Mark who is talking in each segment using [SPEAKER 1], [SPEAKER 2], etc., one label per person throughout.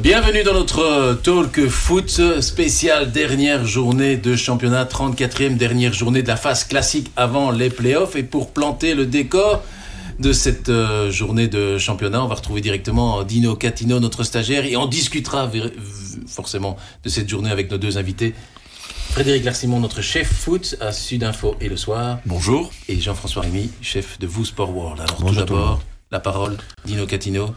[SPEAKER 1] Bienvenue dans notre talk foot spécial dernière journée de championnat, 34e dernière journée de la phase classique avant les playoffs. Et pour planter le décor de cette euh, journée de championnat, on va retrouver directement Dino Catino, notre stagiaire, et on discutera forcément de cette journée avec nos deux invités. Frédéric Larsimon, notre chef foot à Sud Info et le soir.
[SPEAKER 2] Bonjour.
[SPEAKER 1] Et Jean-François Rémy, chef de Vous Sport World. Alors tout d'abord, la parole, Dino Catino.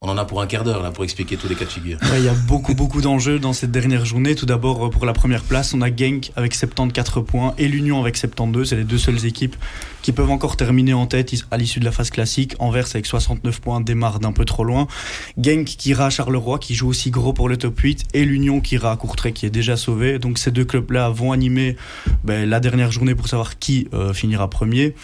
[SPEAKER 1] On en a pour un quart d'heure là pour expliquer tous les cas de figure.
[SPEAKER 3] il y a beaucoup beaucoup d'enjeux dans cette dernière journée. Tout d'abord pour la première place, on a Genk avec 74 points et l'Union avec 72. C'est les deux seules équipes qui peuvent encore terminer en tête à l'issue de la phase classique. Anvers avec 69 points démarre d'un peu trop loin. Genk qui ira à Charleroi qui joue aussi gros pour le top 8 et l'Union qui ira à Courtrai qui est déjà sauvé. Donc ces deux clubs là vont animer ben, la dernière journée pour savoir qui euh, finira premier.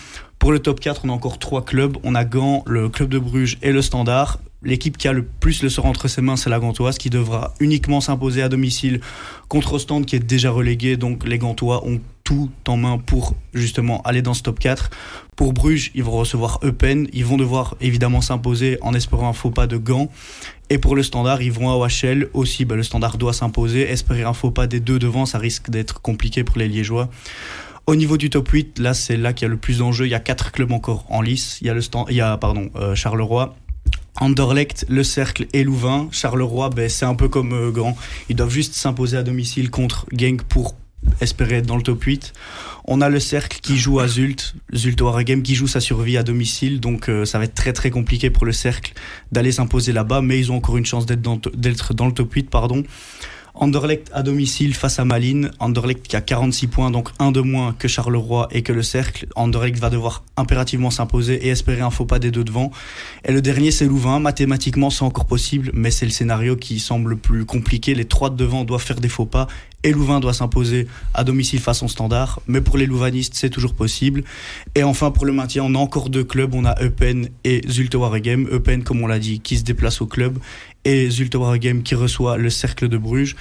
[SPEAKER 3] Pour le top 4, on a encore trois clubs. On a Gand, le club de Bruges et le Standard. L'équipe qui a le plus le sort entre ses mains, c'est la Gantoise, qui devra uniquement s'imposer à domicile contre Ostende, qui est déjà relégué. Donc les Gantois ont tout en main pour justement aller dans ce top 4. Pour Bruges, ils vont recevoir Eupen. Ils vont devoir évidemment s'imposer en espérant un faux pas de Gand. Et pour le standard, ils vont à OHL aussi. Bah, le standard doit s'imposer. Espérer un faux pas des deux devant, ça risque d'être compliqué pour les Liégeois. Au niveau du top 8, là, c'est là qu'il y a le plus d'enjeux. Il y a quatre clubs encore en lice. Il y a, le stand, il y a pardon, euh, Charleroi, Anderlecht, Le Cercle et Louvain. Charleroi, ben, c'est un peu comme euh, Grand. Ils doivent juste s'imposer à domicile contre Genk pour espérer être dans le top 8. On a le Cercle qui joue à Zult, Zult Waregem qui joue sa survie à domicile. Donc euh, ça va être très très compliqué pour le Cercle d'aller s'imposer là-bas. Mais ils ont encore une chance d'être dans, dans, le top 8. pardon. Anderlecht à domicile face à Malines. Anderlecht qui a 46 points, donc un de moins que Charleroi et que le Cercle. Anderlecht va devoir impérativement s'imposer et espérer un faux pas des deux devant. Et le dernier, c'est Louvain. Mathématiquement, c'est encore possible, mais c'est le scénario qui semble le plus compliqué. Les trois de devant doivent faire des faux pas et Louvain doit s'imposer à domicile façon standard. Mais pour les Louvanistes, c'est toujours possible. Et enfin, pour le maintien, on a encore deux clubs. On a Eupen et Zulte Waregem. Eupen, comme on l'a dit, qui se déplace au club et Zulte Waregem qui reçoit le cercle de Bruges.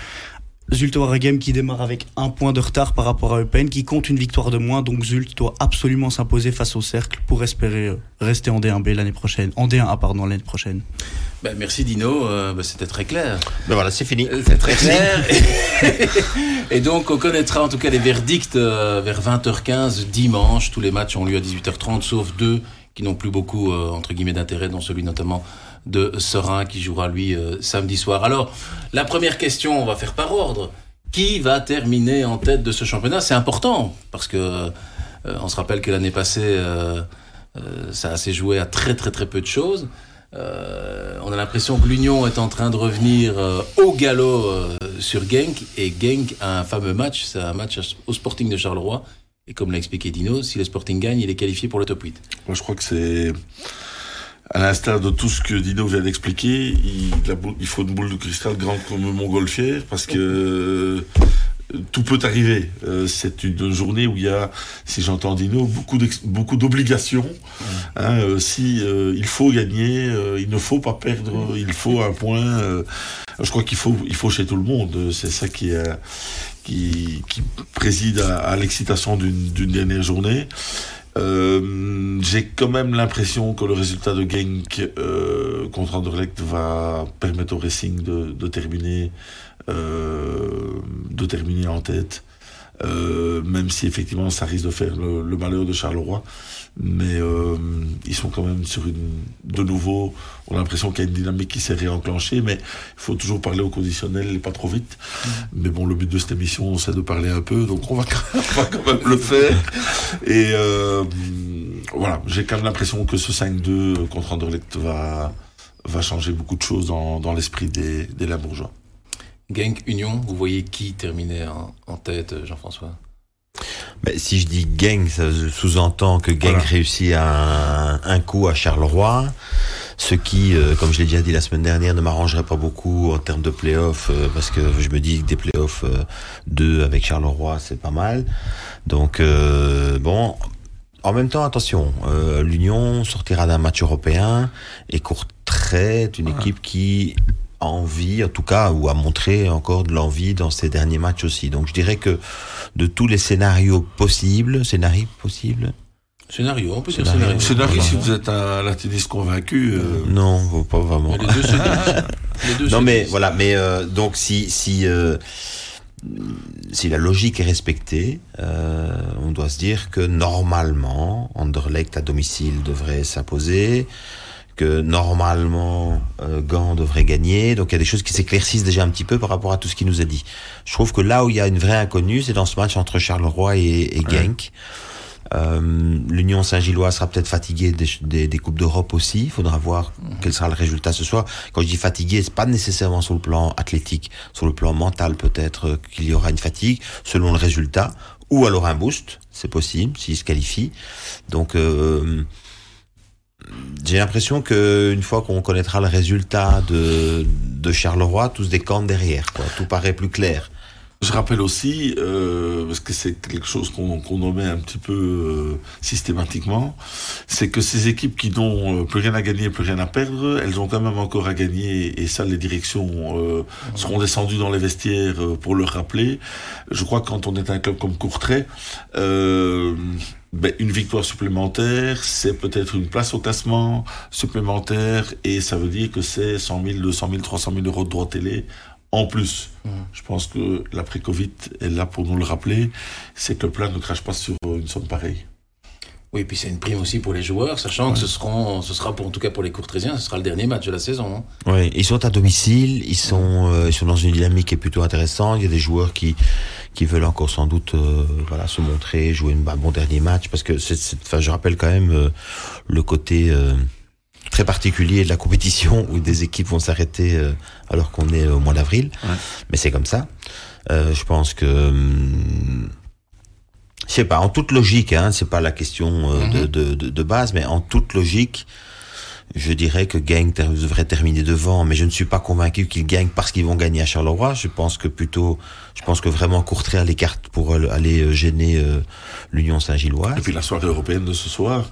[SPEAKER 3] Zulte Waregem qui démarre avec un point de retard par rapport à Eupen, qui compte une victoire de moins, donc Zult doit absolument s'imposer face au cercle pour espérer euh, rester en D1B l'année prochaine, en D1A pardon l'année prochaine.
[SPEAKER 1] Ben, merci Dino, euh, ben, c'était très clair.
[SPEAKER 2] Ben voilà, c'est fini.
[SPEAKER 1] C'était très clair. et donc on connaîtra en tout cas les verdicts euh, vers 20h15 dimanche. Tous les matchs ont lieu à 18h30, sauf deux qui n'ont plus beaucoup entre guillemets d'intérêt, dont celui notamment de Serein qui jouera lui euh, samedi soir. Alors, la première question, on va faire par ordre. Qui va terminer en tête de ce championnat? C'est important parce que euh, on se rappelle que l'année passée, euh, ça s'est joué à très très très peu de choses. on a l'impression que l'Union est en train de revenir au galop sur Genk et Genk a un fameux match, c'est un match au Sporting de Charleroi. Et comme l'a expliqué Dino, si le Sporting gagne, il est qualifié pour le top 8.
[SPEAKER 4] Moi, je crois que c'est à l'instar de tout ce que Dino vient d'expliquer, il, il, faut une boule de cristal grande comme Montgolfière parce que euh, tout peut arriver. Euh, c'est une journée où il y a, si j'entends Dino, beaucoup beaucoup d'obligations. Hein, euh, si il faut gagner, il ne faut pas perdre, il faut un point. je crois qu'il faut, il faut chez tout le monde. C'est ça qui, qui, qui préside à, à l'excitation d'une dernière journée. Euh, j'ai quand même l'impression que le résultat de Genk euh, contre Anderlecht va permettre au Racing de, de terminer, euh, de terminer en tête. Euh, même si effectivement ça risque de faire le, le malheur de Charleroi. Mais euh, ils sont quand même sur une. De nouveau, on a l'impression qu'il y a une dynamique qui s'est réenclenchée, mais il faut toujours parler au conditionnel et pas trop vite. Mm. Mais bon, le but de cette émission, c'est de parler un peu, donc on va, quand même le faire. Et euh, voilà, j'ai quand même l'impression que ce 5-2 contre Anderlecht va, va changer beaucoup de choses dans, dans l'esprit des, des Lambourgeois.
[SPEAKER 1] Genk Union, vous voyez qui terminer en, tête, Jean-François?
[SPEAKER 2] Ben, si je dis gang, ça sous-entend que gang réussit un, un, coup à Charleroi, ce qui, euh, comme je l'ai déjà dit la semaine dernière, ne m'arrangerait pas beaucoup en termes de playoffs, euh, parce que je me dis que des playoffs euh, 2 avec Charleroi, c'est pas mal. Donc, euh, bon, en même temps, attention, l'Union sortira d'un match européen et Courtrai est une équipe qui envie, en tout cas, ou a montré encore de l'envie dans ses derniers matchs aussi. Donc je dirais que de tous les scénarios possibles, scénarios possibles,
[SPEAKER 1] Scénario, on peut
[SPEAKER 4] dire scénario. Scénario, si vous êtes un latiniste convaincu.
[SPEAKER 2] Euh... Non, pas vraiment.
[SPEAKER 1] Les deux se Les deux
[SPEAKER 2] Non
[SPEAKER 1] se
[SPEAKER 2] mais
[SPEAKER 1] disent.
[SPEAKER 2] voilà, mais euh, donc si si euh, si la logique est respectée, euh, on doit se dire que normalement Anderlecht à domicile devrait s'imposer, que normalement euh, Gand devrait gagner. Donc il y a des choses qui s'éclaircissent déjà un petit peu par rapport à tout ce qui nous a dit. Je trouve que là où il y a une vraie inconnue, c'est dans ce match entre Charleroi et, et Genk. Euh, L'Union Saint-Gillois sera peut-être fatiguée des, des, des coupes d'Europe aussi. Il faudra voir quel sera le résultat ce soir. Quand je dis fatigué, c'est pas nécessairement sur le plan athlétique, sur le plan mental peut-être euh, qu'il y aura une fatigue selon le résultat, ou alors un boost, c'est possible s'il se qualifie. Donc euh, j'ai l'impression que une fois qu'on connaîtra le résultat de, Charleroi, tout se décante derrière. Tout paraît plus clair.
[SPEAKER 4] Je rappelle aussi, euh, parce que c'est quelque chose qu'on qu'on omet un petit peu euh, systématiquement, c'est que ces équipes qui n'ont euh, plus rien à gagner, plus rien à perdre, elles ont quand même encore à gagner, et ça les directions seront descendues dans les vestiaires pour le rappeler. Je crois que quand on est un club comme Courtrai, ben, une victoire supplémentaire, c'est peut-être une place au classement supplémentaire, et ça veut dire que c'est 100 000, 200 000, 300 000 euros de droits télé en plus. Je pense que l'après-Covid est là pour nous le rappeler, c'est que le plat ne crache pas sur une somme pareille.
[SPEAKER 1] Oui, puis c'est une prime aussi pour les joueurs, sachant que ce, seront, ce sera, pour, en tout cas pour les Courtrésiens, ce sera le dernier match de la saison. hein.
[SPEAKER 2] Oui, ils sont à domicile, ils sont, euh, ils sont dans une dynamique qui est plutôt intéressante. Il y a des joueurs qui, qui veulent encore sans doute, euh, voilà, se montrer, jouer un bon dernier match, parce que c'est, c'est- enfin, je rappelle quand même euh, le côté euh, très particulier de la compétition où des équipes vont s'arrêter euh, alors qu'on est au mois d'avril.
[SPEAKER 4] Ouais.
[SPEAKER 2] Mais c'est comme ça. Euh, je pense que hum, je sais pas, en toute logique, hein, c'est pas la question euh, de, de, de, de base, mais en toute logique, je dirais que Gang ter- devrait terminer devant, mais je ne suis pas convaincu qu'ils gagnent parce qu'ils vont gagner à Charleroi. Je pense que plutôt, je pense que vraiment Courtrai a les cartes pour aller euh, gêner euh, l'Union Saint-Gilloise.
[SPEAKER 4] Et puis la soirée européenne de ce soir,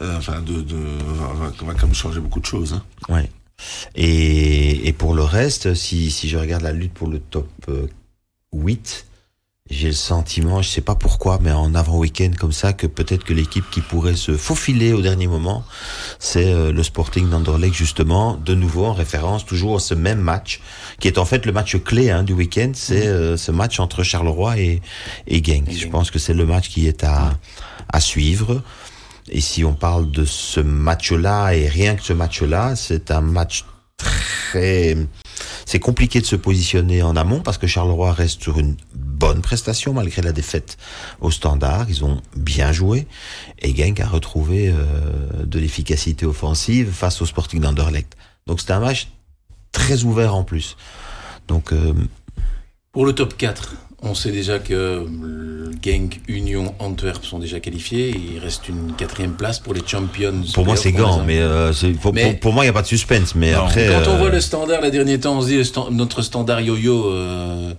[SPEAKER 4] euh, enfin, de, de, va, quand même changer beaucoup de choses. Hein.
[SPEAKER 2] Ouais. Et, et pour le reste, si, si je regarde la lutte pour le top euh, 8, j'ai le sentiment, je sais pas pourquoi, mais en avant-week-end comme ça, que peut-être que l'équipe qui pourrait se faufiler au dernier moment, c'est euh, le Sporting d'Anderlecht justement, de nouveau en référence toujours à ce même match, qui est en fait le match clé hein, du week-end, c'est euh, ce match entre Charleroi et, et Genk. Je pense que c'est le match qui est à, à suivre. Et si on parle de ce match-là, et rien que ce match-là, c'est un match très... C'est compliqué de se positionner en amont parce que Charleroi reste sur une bonne prestation malgré la défaite au standard. Ils ont bien joué et Genk a retrouvé euh, de l'efficacité offensive face au Sporting d'Anderlecht. Donc c'est un match très ouvert en plus. Donc euh,
[SPEAKER 1] Pour le top 4, on sait déjà que euh, Genk, Union, Antwerp sont déjà qualifiés. Il reste une quatrième place pour les Champions.
[SPEAKER 2] pour moi c'est
[SPEAKER 1] a-
[SPEAKER 2] mais, euh, pour,
[SPEAKER 1] Mais-
[SPEAKER 2] pour, pour moi il n'y a pas de suspense. Mais
[SPEAKER 4] Non.
[SPEAKER 2] après,
[SPEAKER 1] Quand on voit le standard, les derniers temps, on se dit sta- notre standard yo-yo, euh,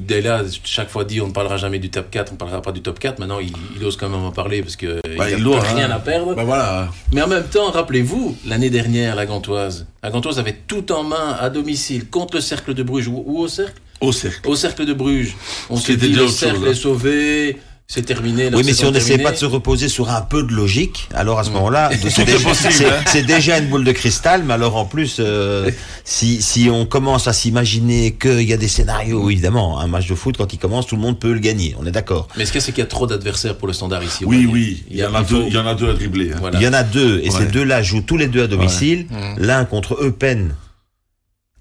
[SPEAKER 1] dès là, chaque fois dit on ne parlera jamais du top 4, on ne parlera pas du top 4. Maintenant, il, il ose quand même en parler parce que
[SPEAKER 4] Bah,
[SPEAKER 1] il n'a rien
[SPEAKER 4] hein.
[SPEAKER 1] à perdre.
[SPEAKER 4] Voilà.
[SPEAKER 1] Mais en même temps, rappelez-vous, l'année dernière, la Gantoise. La Gantoise avait tout en main à domicile contre le cercle de Bruges ou, ou au cercle?
[SPEAKER 4] Au cercle.
[SPEAKER 1] Au cercle de Bruges. On s'est dit le cercle
[SPEAKER 4] chose, hein.
[SPEAKER 1] est sauvé, c'est terminé.
[SPEAKER 2] Oui, mais si on n'essaie pas de se reposer sur un peu de logique, alors à ce moment-là, c'est
[SPEAKER 4] C'est
[SPEAKER 2] déjà,
[SPEAKER 4] possible,
[SPEAKER 2] c'est-
[SPEAKER 4] hein.
[SPEAKER 2] c'est déjà une boule de cristal. Mais alors en plus, euh, si, si on commence à s'imaginer qu'il y a des scénarios, évidemment, un match de foot quand il commence, tout le monde peut le gagner. On est d'accord.
[SPEAKER 1] Mais ce qu'il y a, c'est qu'il y a trop d'adversaires pour le standard ici.
[SPEAKER 4] Oui, oui. Il y, en a deux, il y en a deux à dribbler. hein.
[SPEAKER 1] Voilà.
[SPEAKER 2] Il y en a deux, et
[SPEAKER 4] Ouais.
[SPEAKER 2] ces deux-là jouent tous les deux à domicile.
[SPEAKER 1] Ouais.
[SPEAKER 2] L'un contre Eupen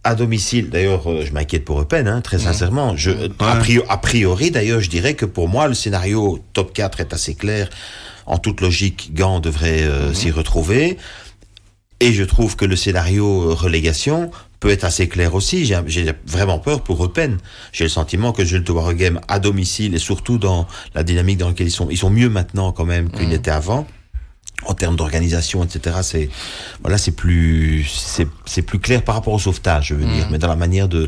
[SPEAKER 2] à domicile. D'ailleurs, euh, je m'inquiète pour Eupen, hein, très sincèrement. Je, a priori, priori, d'ailleurs, je dirais que pour moi, le scénario top 4 est assez clair. En toute logique, Gand devrait euh, s'y retrouver. Et je trouve que le scénario euh, relégation peut être assez clair aussi. J'ai vraiment peur pour Eupen. J'ai le sentiment que Jules Waregem à domicile et surtout dans la dynamique dans laquelle ils sont, ils sont mieux maintenant quand même qu'ils n'étaient avant. En termes d'organisation, etc., c'est voilà, c'est plus c'est c'est plus clair par rapport au sauvetage, je veux dire, mais dans la manière de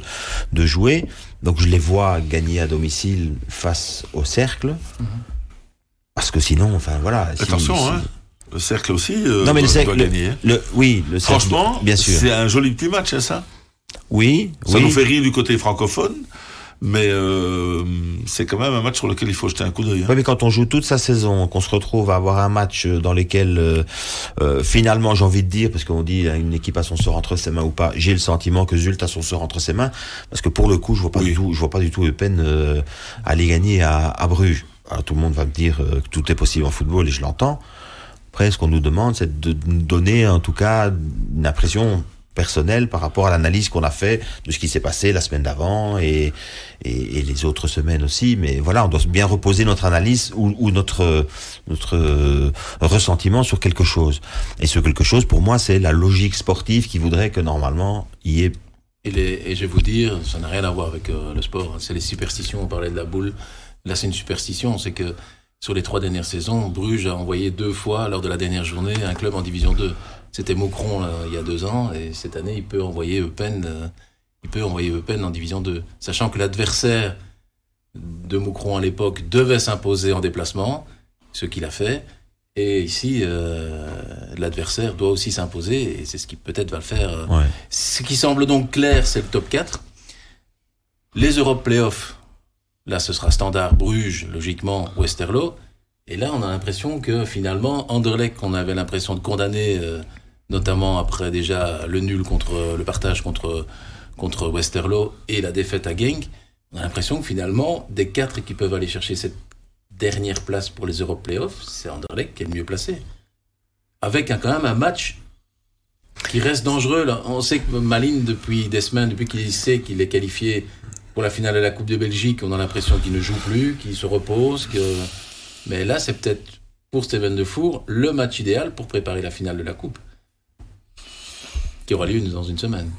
[SPEAKER 2] de jouer. Donc je les vois gagner à domicile face au cercle, parce que sinon, enfin voilà. si-
[SPEAKER 4] Attention,
[SPEAKER 2] si-
[SPEAKER 4] hein. Le cercle aussi euh,
[SPEAKER 2] Non mais le cercle,
[SPEAKER 4] doit gagner. hein.
[SPEAKER 2] le oui, le cercle,
[SPEAKER 4] Franchement,
[SPEAKER 2] bien sûr.
[SPEAKER 4] c'est un joli petit match, hein, ça.
[SPEAKER 2] Oui,
[SPEAKER 4] Ça
[SPEAKER 2] oui.
[SPEAKER 4] nous fait rire du côté francophone. Mais euh, c'est quand même un match sur lequel il faut jeter un coup d'œil. Hein.
[SPEAKER 2] Oui, mais quand on joue toute sa saison, qu'on se retrouve à avoir un match dans lequel euh, euh, finalement j'ai envie de dire, parce qu'on dit une équipe a son sort entre ses mains ou pas, j'ai le sentiment que Zult a son sort entre ses mains, parce que pour le coup je vois pas du tout, je vois pas du tout Eupen euh, aller gagner à, à Bruges. Alors, tout le monde va me dire euh, que tout est possible en football et je l'entends. Après, ce qu'on nous demande, c'est de donner en tout cas une impression personnelle par rapport à l'analyse qu'on a fait de ce qui s'est passé la semaine d'avant et, et, les autres semaines aussi. Mais voilà, on doit bien reposer notre analyse ou, notre notre euh, ressentiment sur quelque chose. Et ce quelque chose, pour moi, c'est la logique sportive qui voudrait que normalement il y ait
[SPEAKER 1] et, je vais vous dire, ça n'a rien à voir avec euh, le sport. C'est les superstitions. On parlait de la boule. Là, c'est une superstition. C'est que sur les trois dernières saisons, Bruges a envoyé deux fois, lors de la dernière journée, un club en Division 2. C'était Moucron là, il y a deux ans, et cette année, il peut envoyer Eupen, euh, il peut envoyer Eupen en Division 2. Sachant que l'adversaire de Moucron à l'époque devait s'imposer en déplacement, ce qu'il a fait. Et ici, euh, l'adversaire doit aussi s'imposer, et c'est ce qui peut-être va le faire. euh.
[SPEAKER 2] Ouais.
[SPEAKER 1] Ce qui semble donc clair, c'est le top 4. Les Europe Playoffs, là ce sera Standard, Bruges, logiquement, Westerlo. Et là, on a l'impression que finalement, Anderlecht, qu'on avait l'impression de condamner, euh, notamment après déjà le nul contre le partage contre, contre Westerlo et la défaite à Genk, on a l'impression que finalement, des quatre qui peuvent aller chercher cette dernière place pour les Europe Playoffs, c'est Anderlecht qui est le mieux placé. Avec quand même un match qui reste dangereux. On sait que Maline, depuis des semaines, depuis qu'il sait qu'il est qualifié pour la finale de la Coupe de Belgique, on a l'impression qu'il ne joue plus, qu'il se repose. Que... Mais là, c'est peut-être pour Steven Defour le match idéal pour préparer la finale de la Coupe, qui aura lieu dans une semaine.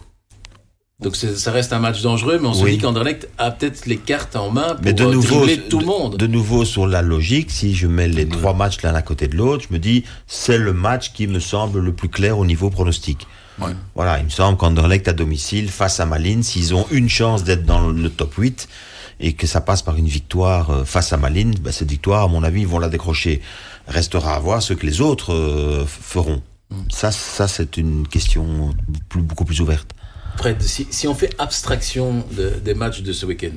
[SPEAKER 1] Donc ça reste un match dangereux, mais on se
[SPEAKER 2] Oui.
[SPEAKER 1] dit qu'Anderlecht a peut-être les cartes en main pour
[SPEAKER 2] Mais de
[SPEAKER 1] euh,
[SPEAKER 2] nouveau,
[SPEAKER 1] tout le monde.
[SPEAKER 2] de nouveau sur la logique, si je mets les trois matchs l'un à côté de l'autre, je me dis c'est le match qui me semble le plus clair au niveau pronostic.
[SPEAKER 4] Ouais.
[SPEAKER 2] Voilà, il me semble qu'Anderlecht à domicile face à Malines, s'ils ont une chance d'être dans le top 8 et que ça passe par une victoire euh, face à Malines, ben, cette victoire, à mon avis, ils vont la décrocher. Restera à voir ce que les autres euh, feront. Ça, ça c'est une question plus- beaucoup plus ouverte.
[SPEAKER 1] Fred, si, si on fait abstraction de- des matchs de ce week-end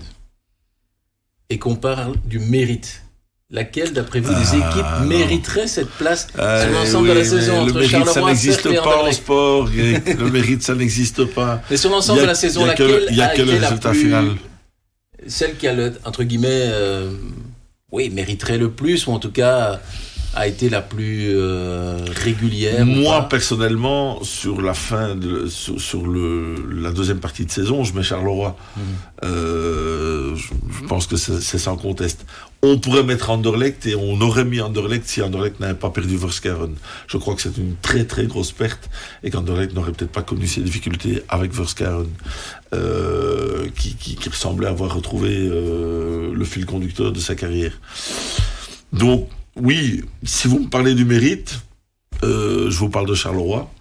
[SPEAKER 1] et qu'on parle du mérite, laquelle, d'après vous, des
[SPEAKER 4] Ah,
[SPEAKER 1] équipes
[SPEAKER 4] non.
[SPEAKER 1] mériterait cette place sur l'ensemble de la saison entre
[SPEAKER 4] Le mérite, ça
[SPEAKER 1] Charleroi,
[SPEAKER 4] n'existe
[SPEAKER 1] Cercle et
[SPEAKER 4] pas en sport. Le mérite, ça n'existe pas.
[SPEAKER 1] Mais sur l'ensemble de la saison, laquelle
[SPEAKER 4] il y a que le résultat
[SPEAKER 1] plus-
[SPEAKER 4] final.
[SPEAKER 1] Celle qui a le, entre guillemets, euh, oui, mériterait le plus, ou en tout cas a été la plus euh, régulière.
[SPEAKER 4] Moi, personnellement, sur la fin, de, sur, sur le, la deuxième partie de saison, je mets Charleroi.
[SPEAKER 1] Mhm.
[SPEAKER 4] Euh, je, je pense que c'est sans conteste. On pourrait mettre Anderlecht et on aurait mis Anderlecht si Anderlecht n'avait pas perdu Verskaren. Je crois que c'est une très très grosse perte et qu'Anderlecht n'aurait peut-être pas connu ces difficultés avec Verskaren, euh, qui, qui, qui ressemblait avoir retrouvé euh, le fil conducteur de sa carrière. Donc, oui, si vous me parlez du mérite, euh, je vous parle de Charleroi.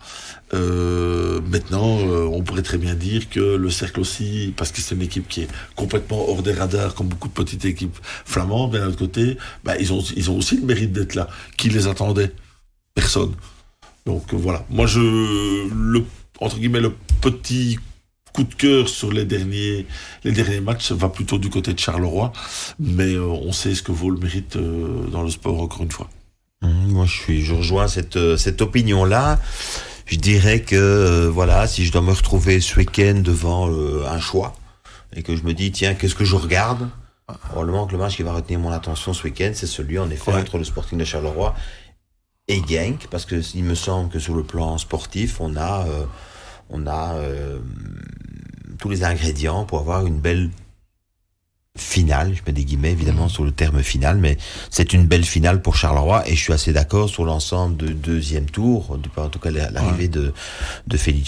[SPEAKER 4] Euh, maintenant, euh, on pourrait très bien dire que le cercle aussi, parce que c'est une équipe qui est complètement hors des radars, comme beaucoup de petites équipes flamandes, mais d'un autre côté, bah, ils, ont, ils ont aussi le mérite d'être là. Qui les attendait? Personne. Donc voilà. Moi, je, le, entre guillemets, le petit coup de cœur sur les derniers, les derniers matchs va plutôt du côté de Charleroi, mais euh, on sait ce que vaut le mérite euh, dans le sport, encore une fois.
[SPEAKER 2] Mmh, Moi, je suis, je rejoins cette euh, cette opinion-là. Je dirais que euh, voilà, si je dois me retrouver ce week-end devant euh, un choix et que je me dis tiens, qu'est-ce que je regarde Probablement que le match qui va retenir mon attention ce week-end, c'est celui en effet
[SPEAKER 4] Ouais.
[SPEAKER 2] entre le Sporting de Charleroi et Genk, parce que il me semble que sur le plan sportif, on a euh, on a euh, tous les ingrédients pour avoir une belle finale, je mets des guillemets évidemment sur le terme final, mais c'est une belle finale pour Charleroi et je suis assez d'accord sur l'ensemble de deuxième tour, en tout cas la- l'arrivée de, de Felice.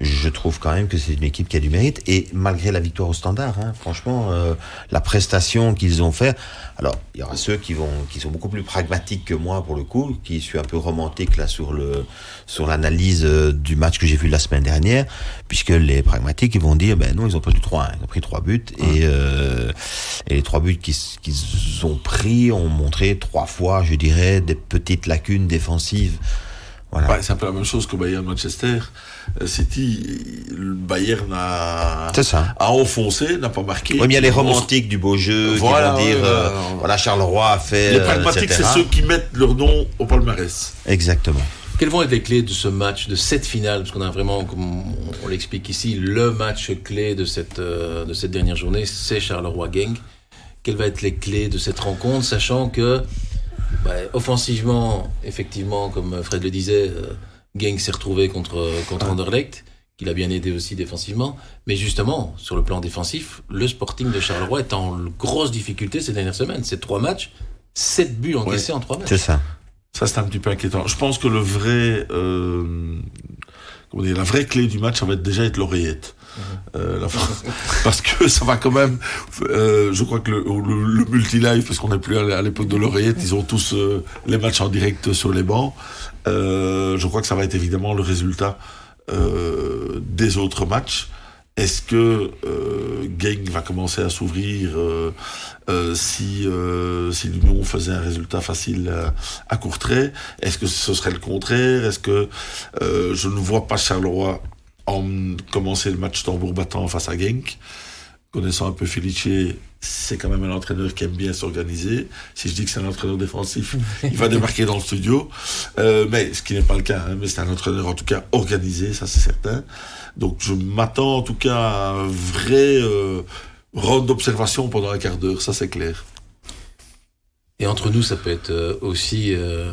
[SPEAKER 2] Je trouve quand même que c'est une équipe qui a du mérite et malgré la victoire au standard, hein, franchement, euh, la prestation qu'ils ont fait. Alors, il y aura ceux qui vont, qui sont beaucoup plus pragmatiques que moi pour le coup, qui suis un peu romantique là sur le, sur l'analyse euh, du match que j'ai vu la semaine dernière, puisque les pragmatiques ils vont dire, ben non, ils ont perdu 3 ils ont pris trois buts et euh, et les trois buts qu'ils ont pris ont montré trois fois, je dirais, des petites lacunes défensives. Voilà.
[SPEAKER 4] C'est un peu la même chose que Bayern Manchester euh, City. Le Bayern a,
[SPEAKER 2] ça.
[SPEAKER 4] a enfoncé, n'a pas marqué.
[SPEAKER 2] Oui, mais il y a les romantiques du beau jeu
[SPEAKER 4] Voilà,
[SPEAKER 2] qui vont dire,
[SPEAKER 4] ouais,
[SPEAKER 2] euh, voilà, Charleroi a fait.
[SPEAKER 4] Les
[SPEAKER 2] euh,
[SPEAKER 4] pragmatiques, c'est ceux qui mettent leur nom au palmarès.
[SPEAKER 2] Exactement.
[SPEAKER 1] Quelles vont être les clés de ce match, de cette finale? Parce qu'on a vraiment, comme on, l'explique ici, le match clé de cette, euh, de cette dernière journée, c'est Charleroi-Genk. Quelles vont être les clés de cette rencontre, sachant que, bah, offensivement, effectivement, comme Fred le disait, euh, Genk s'est retrouvé contre, contre Anderlecht, qu'il a bien aidé aussi défensivement. Mais justement, sur le plan défensif, le Sporting de Charleroi est en grosse difficulté ces dernières semaines. C'est trois matchs, sept buts encaissés en trois matchs.
[SPEAKER 2] C'est ça.
[SPEAKER 4] Ça, c'est un petit peu inquiétant. Je pense que le vrai, euh, comment dire, la vraie clé du match, ça va être déjà être l'oreillette. Euh, la- parce que ça va quand même. euh, je crois que le, le, le multi-live, parce qu'on n'est plus à l'époque de l'oreillette, ils ont tous euh, les matchs en direct sur les bancs. Euh, je crois que ça va être évidemment le résultat euh, des autres matchs. Est-ce que euh, Genk va commencer à s'ouvrir euh, euh, si euh, si l'Union faisait un résultat facile à, à court trait? Est-ce que ce serait le contraire? Est-ce que euh, je ne vois pas Charleroi en commencer le match tambour battant face à Genk Connaissant un peu Felice, c'est quand même un entraîneur qui aime bien s'organiser. Si je dis que c'est un entraîneur défensif, il va démarquer dans le studio. Euh, mais ce qui n'est pas le cas, hein, mais c'est un entraîneur en tout cas organisé, ça c'est certain. Donc je m'attends en tout cas à un vrai euh, round d'observation pendant un quart d'heure, ça c'est clair.
[SPEAKER 1] Et entre nous, ça peut être euh, aussi. euh,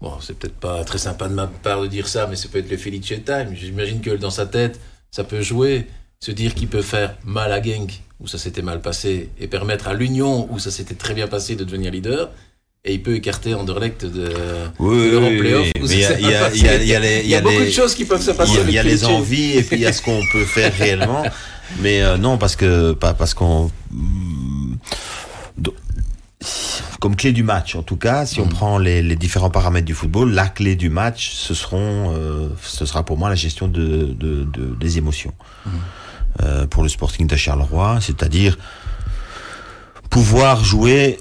[SPEAKER 1] bon, c'est peut-être pas très sympa de ma part de dire ça, mais ça peut être le Felice Time. J'imagine que dans sa tête, ça peut jouer, se dire qu'il peut faire mal à Genk, où ça s'était mal passé, et permettre à l'Union, où ça s'était très bien passé, de devenir leader. Et il peut écarter Anderlecht de,
[SPEAKER 2] Oui,
[SPEAKER 1] de
[SPEAKER 2] oui,
[SPEAKER 1] Playoff.
[SPEAKER 2] oui, il y a- y y y
[SPEAKER 1] beaucoup
[SPEAKER 2] les-
[SPEAKER 1] de choses qui peuvent se passer.
[SPEAKER 2] Il y a,
[SPEAKER 1] avec
[SPEAKER 2] il y a les envies et puis il y a ce qu'on peut faire réellement. Mais euh, non, parce que pas parce qu'on mm, comme clé du match, en tout cas, si on prend les, les différents paramètres du football, la clé du match, ce seront, euh, ce sera pour moi la gestion de, de, de- des émotions Euh, pour le Sporting de Charleroi, c'est-à-dire pouvoir jouer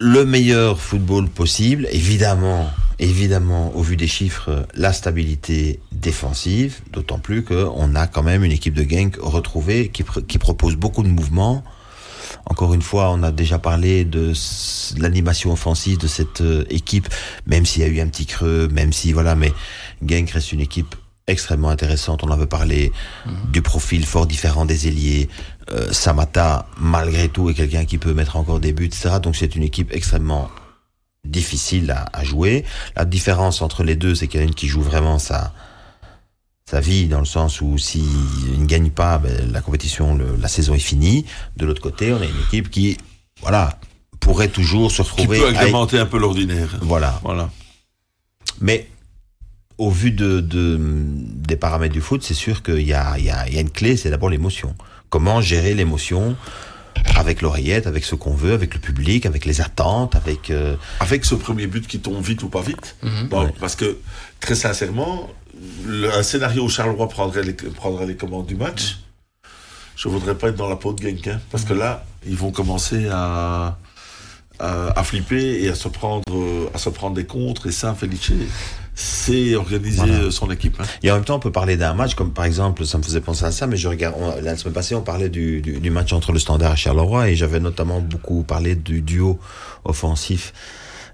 [SPEAKER 2] le meilleur football possible, évidemment, évidemment, au vu des chiffres, la stabilité défensive, d'autant plus qu'on a quand même une équipe de Genk retrouvée qui, pr- qui propose beaucoup de mouvements. Encore une fois, on a déjà parlé de l'animation offensive de cette euh, équipe, même s'il y a eu un petit creux, même si, voilà, mais Genk reste une équipe extrêmement intéressante. On avait parlé du profil fort différent des ailiers. Euh, Samata, malgré tout, est quelqu'un qui peut mettre encore des buts, etc. Donc c'est une équipe extrêmement difficile à, à jouer. La différence entre les deux, c'est qu'il y en a une qui joue vraiment sa, sa vie, dans le sens où s'il ne gagne pas, ben, la compétition, le- la saison est finie. De l'autre côté, on a une équipe qui, voilà, pourrait toujours se
[SPEAKER 4] Qui
[SPEAKER 2] retrouver...
[SPEAKER 4] peut
[SPEAKER 2] avec-
[SPEAKER 4] agrémenter un peu l'ordinaire.
[SPEAKER 2] Voilà.
[SPEAKER 4] Voilà.
[SPEAKER 2] Mais au vu de, de- des paramètres du foot, c'est sûr qu'il y a, il y, a, il y a une clé, c'est d'abord l'émotion. Comment gérer l'émotion avec l'oreillette, avec ce qu'on veut, avec le public, avec les attentes, avec... euh,
[SPEAKER 4] Avec ce premier but qui tombe vite ou pas vite.
[SPEAKER 1] Mhm.
[SPEAKER 4] Bon,
[SPEAKER 2] Ouais.
[SPEAKER 4] Parce que, très sincèrement, le- un scénario où Charleroi prendrait les, prendrait les commandes du match, je voudrais pas être dans la peau de Genk. parce que là, ils vont commencer à, à, à flipper et à se prendre, à se prendre des contres. Et ça, Felice, c'est organiser
[SPEAKER 2] Voilà.
[SPEAKER 4] euh, son équipe. hein.
[SPEAKER 2] Et en même temps, on peut parler d'un match, comme par exemple, ça me faisait penser à ça, mais je regarde, on- la semaine passée, on parlait du, du, du match entre le Standard et Charleroi, et j'avais notamment beaucoup parlé du duo offensif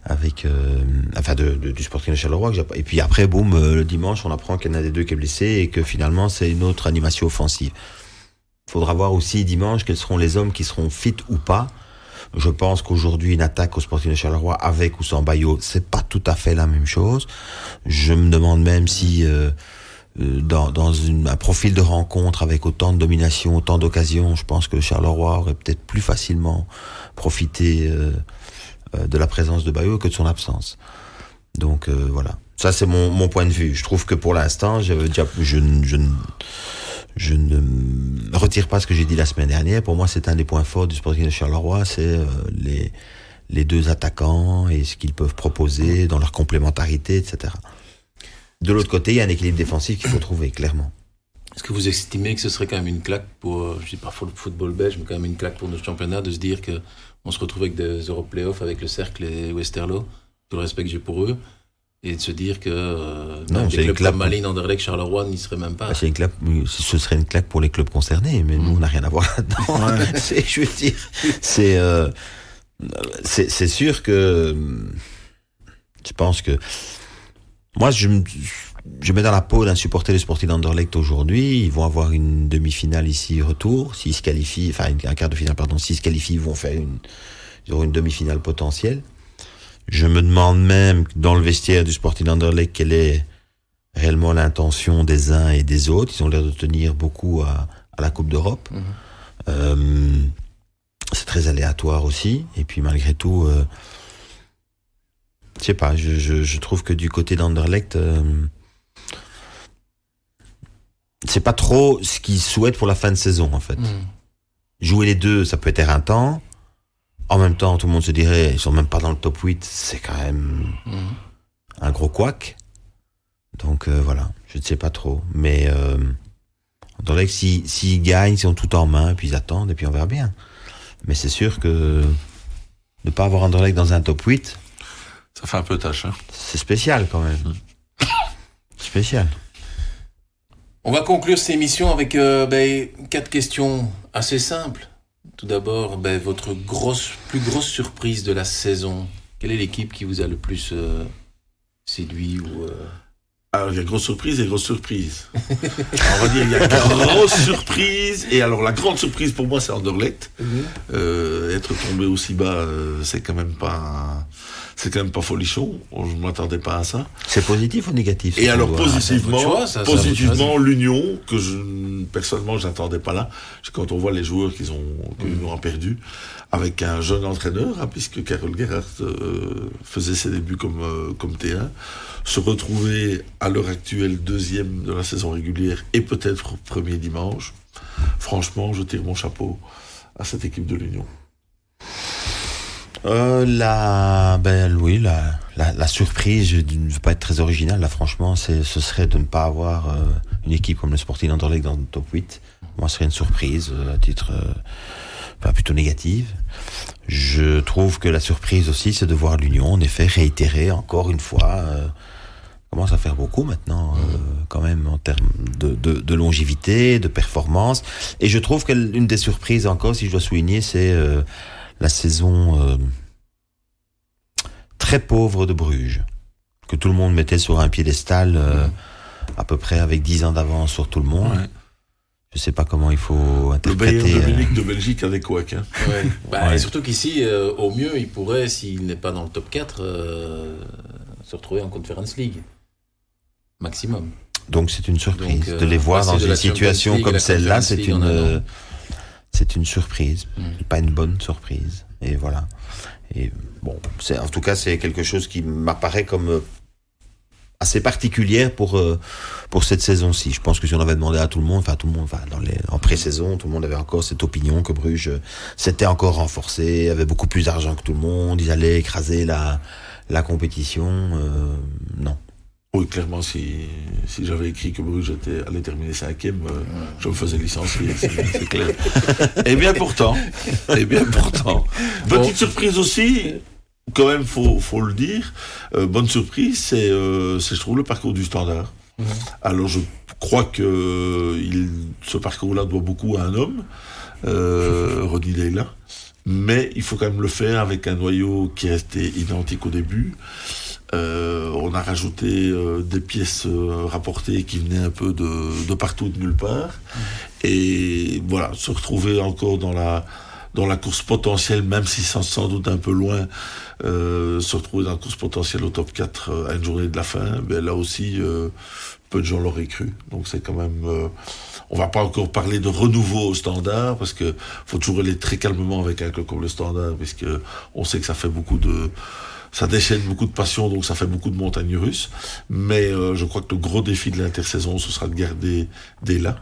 [SPEAKER 2] avec, euh, enfin, de, de- du Sporting de Charleroi. Et puis après, boum, euh, le dimanche, on apprend qu'il y en a des deux qui est blessé et que finalement, c'est une autre animation offensive. Faudra voir aussi dimanche quels seront les hommes qui seront fit ou pas. Je pense qu'aujourd'hui, une attaque au Sporting de Charleroi avec ou sans Bayo, c'est pas tout à fait la même chose. Je me demande même si euh, euh, dans, dans une- un profil de rencontre avec autant de domination, autant d'occasions, je pense que le Charleroi aurait peut-être plus facilement profité euh, euh, de la présence de Bayo que de son absence. Donc euh, voilà. Ça, c'est mon, mon point de vue. Je trouve que pour l'instant, je, je, je, ne- je ne retire pas ce que j'ai dit la semaine dernière. Pour moi, c'est un des points forts du Sporting de Charleroi, c'est euh, les, deux attaquants et ce qu'ils peuvent proposer dans leur complémentarité, etc. De l'autre côté, il y a un équilibre défensif qu'il faut trouver, clairement.
[SPEAKER 1] Est-ce que vous estimez que ce serait quand même une claque pour, euh, je dis pour le football belge, mais quand même une claque pour notre championnat de se dire que on se retrouve avec des Euro Playoffs avec le Cercle et Westerlo, tout le respect que j'ai pour eux, et de se dire que euh,
[SPEAKER 2] Non,
[SPEAKER 1] des
[SPEAKER 2] une
[SPEAKER 1] clubs
[SPEAKER 2] claque.
[SPEAKER 1] comme Malines, Anderlecht, Charleroi n'y seraient même pas.
[SPEAKER 2] C'est une claque, ce serait une claque pour les clubs concernés, mais nous, on n'a rien à voir là-dedans.
[SPEAKER 4] Ouais.
[SPEAKER 2] je veux dire, c'est, euh, c'est, sûr que je pense que moi, je me, je mets dans la peau d'un supporter du Sporting d'Anderlecht aujourd'hui. Ils vont avoir une demi-finale ici retour. S'ils se qualifient, enfin un quart de finale, pardon, s'ils se qualifient, ils vont faire une, ils auront une demi-finale potentielle. Je me demande même dans le vestiaire du Sporting d'Anderlecht quelle est réellement l'intention des uns et des autres. Ils ont l'air de tenir beaucoup à, à la Coupe d'Europe.
[SPEAKER 1] Mhm.
[SPEAKER 2] Euh, c'est très aléatoire aussi. Et puis malgré tout, euh, je sais pas, je, je, je trouve que du côté d'Anderlecht, euh, c'est pas trop ce qu'ils souhaitent pour la fin de saison en fait.
[SPEAKER 1] Mhm.
[SPEAKER 2] Jouer les deux, ça peut être éreintant. En même temps, tout le monde se dirait, ils sont même pas dans le top 8, c'est quand même
[SPEAKER 1] Mhm.
[SPEAKER 2] un gros couac. Donc euh, voilà, je ne sais pas trop. Mais euh, Anderlecht, s'ils s'ils gagnent, ils ont tout en main, puis ils attendent, et puis on verra bien. Mais c'est sûr que ne pas avoir Anderlecht dans un top 8,
[SPEAKER 4] Ça fait un peu tâche. Hein.
[SPEAKER 2] c'est spécial quand même. spécial.
[SPEAKER 1] On va conclure cette émission avec euh, ben, quatre questions assez simples. Tout d'abord, ben, votre grosse, plus grosse surprise de la saison. Quelle est l'équipe qui vous a le plus euh, séduit ou euh,
[SPEAKER 4] Alors, il y a grosse surprise et grosse surprise. Alors, on va dire, il y a grosse surprise. Et alors, la grande surprise pour moi, c'est Anderlecht. Euh, être tombé aussi bas, euh, c'est quand même pas, c'est quand même pas folichon. Je ne m'attendais pas à ça.
[SPEAKER 2] C'est positif ou négatif
[SPEAKER 4] Et alors positivement,
[SPEAKER 1] choix, ça,
[SPEAKER 4] positivement l'Union que je personnellement je n'attendais pas là. Quand on voit les joueurs qu'ils ont que l'Union a perdu avec un jeune entraîneur, hein, puisque Carol Gerhardt euh, faisait ses débuts comme euh, comme T1, se retrouver à l'heure actuelle deuxième de la saison régulière et peut-être premier dimanche. Franchement, je tire mon chapeau à cette équipe de l'Union.
[SPEAKER 2] Euh, la, ben oui, la, surprise, je ne veux pas être très original, là, franchement, ce serait de ne pas avoir euh, une équipe comme le Sporting Anderlecht dans le top 8. Moi, ce serait une surprise, euh, à titre plutôt négative. Je trouve que la surprise aussi, c'est de voir l'Union, en effet, réitérer encore une fois. Commence à faire beaucoup maintenant, euh, quand même, en termes de, de, de longévité, de performance. Et je trouve qu'une des surprises encore, si je dois souligner, c'est euh, la saison euh, très pauvre de Bruges, que tout le monde mettait sur un piédestal euh, à peu près avec 10 ans d'avance sur tout le monde.
[SPEAKER 4] Ouais.
[SPEAKER 2] Je sais pas comment il faut
[SPEAKER 4] Le Bayern
[SPEAKER 2] interpréter.
[SPEAKER 4] de Munich de Belgique a des couacs. Hein.
[SPEAKER 1] Ouais. Bah,
[SPEAKER 2] Ouais.
[SPEAKER 1] et Surtout qu'ici, euh, au mieux, il pourrait, s'il n'est pas dans le top 4, euh, se retrouver en Conference League. Maximum.
[SPEAKER 2] Donc c'est une surprise
[SPEAKER 1] Donc, euh,
[SPEAKER 2] de les voir
[SPEAKER 1] passer
[SPEAKER 2] dans une situation
[SPEAKER 1] League
[SPEAKER 2] comme celle-là, c'est une euh, c'est une surprise,
[SPEAKER 1] Mm.
[SPEAKER 2] Pas une bonne surprise. Et voilà. Et bon, c'est en tout cas c'est quelque chose qui m'apparaît comme euh, assez particulière pour euh, pour cette saison-ci. Je pense que si on avait demandé à tout le monde, enfin tout le monde, enfin dans les en pré-saison, tout le monde avait encore cette opinion que Bruges euh, s'était encore renforcé, avait beaucoup plus d'argent que tout le monde, ils allaient écraser la la compétition. euh, non.
[SPEAKER 4] Oui, clairement, si, si j'avais écrit que Bruges était, allait terminer cinquième, euh, je me faisais licencier, c'est clair. Et bien pourtant, et bien pourtant. Petite surprise aussi, quand même, faut, faut le dire, euh, bonne surprise, c'est, euh, c'est, je trouve, le parcours du standard.
[SPEAKER 1] Mhm.
[SPEAKER 4] Alors, je crois que il, ce parcours-là doit beaucoup à un homme, euh, Rodney Leila. Mais il faut quand même le faire avec un noyau qui est resté identique au début. Euh, on a rajouté euh, des pièces euh, rapportées qui venaient un peu de, de partout, de nulle part. Et voilà, se retrouver encore dans la, dans la course potentielle, même si sans, sans doute un peu loin, euh, se retrouver dans la course potentielle au top 4 euh, à une journée de la fin, ben là aussi, euh, peu de gens l'auraient cru. Donc c'est quand même... euh, on va pas encore parler de renouveau au standard, parce que faut toujours aller très calmement avec un club comme le standard, puisque on sait que ça fait beaucoup de ça déchaîne beaucoup de passion, donc ça fait beaucoup de montagnes russes. Mais euh, je crois que le gros défi de l'intersaison, ce sera de garder dès là,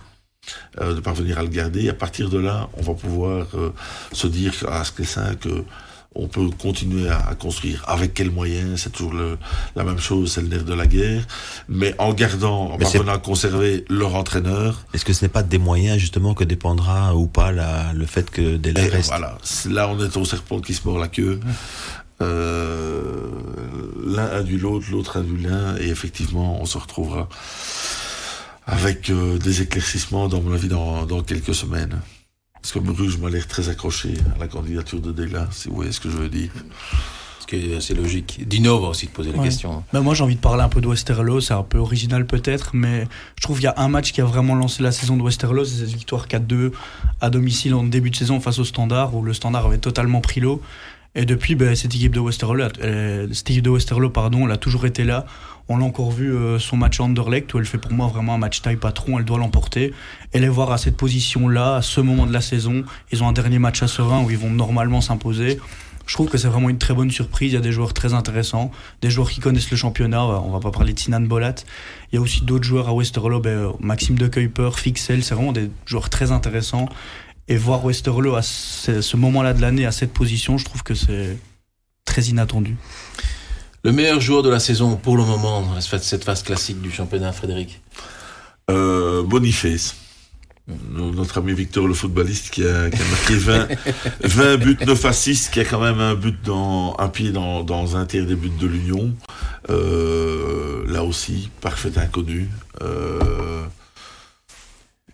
[SPEAKER 4] euh, de parvenir à le garder. Et à partir de là, on va pouvoir euh, se dire à ce que c'est que on peut continuer à, à construire. Avec quels moyens C'est toujours le, la même chose, c'est le nerf de la guerre. Mais en gardant, en parvenant à conserver leur entraîneur,
[SPEAKER 2] Est-ce que ce n'est pas des moyens justement que dépendra ou pas la, le fait que Dela
[SPEAKER 4] Et
[SPEAKER 2] reste
[SPEAKER 4] voilà, là on est au serpent qui se mord la queue. Euh, l'un a du l'autre, l'autre a du l'un, et effectivement, on se retrouvera avec euh, des éclaircissements, dans mon avis, dans, dans quelques semaines. Parce que Bruges m'a l'air très accroché à la candidature de Degla, si vous voyez ce que je veux dire.
[SPEAKER 1] Ce qui est assez logique. Dino va aussi te poser la
[SPEAKER 3] Ouais.
[SPEAKER 1] question.
[SPEAKER 3] Bah, moi j'ai envie de parler un peu de Westerlo, c'est un peu original peut-être, mais je trouve qu'il y a un match qui a vraiment lancé la saison de Westerlo, c'est cette victoire 4-2 à domicile en début de saison face au Standard, où le Standard avait totalement pris l'eau. Et depuis, bah, cette équipe de Westerlo, euh, cette équipe de Westerlo, pardon, elle a toujours été là. On l'a encore vu euh, son match à Anderlecht où elle fait pour moi vraiment un match taille patron, elle doit l'emporter. Et les voir à cette position-là, à ce moment de la saison, ils ont un dernier match à Serein où ils vont normalement s'imposer. Je trouve que c'est vraiment une très bonne surprise. Il y a des joueurs très intéressants, des joueurs qui connaissent le championnat. On va pas parler de Sinan Bolat. Il y a aussi d'autres joueurs à Westerlo, ben, euh, Maxime de Kuiper, Fixel. C'est vraiment des joueurs très intéressants. Et voir Westerlo à ce moment-là de l'année, à cette position, je trouve que c'est très inattendu.
[SPEAKER 1] Le meilleur joueur de la saison pour le moment dans cette phase classique du championnat, Frédéric
[SPEAKER 4] Euh, Boniface. No- Notre ami Victor, le footballiste, qui a, qui a marqué 20, 20 buts, 9 assists, qui a quand même un but dans, un pied dans, dans un tiers des buts de l'Union. Euh, là aussi, parfait inconnu, euh,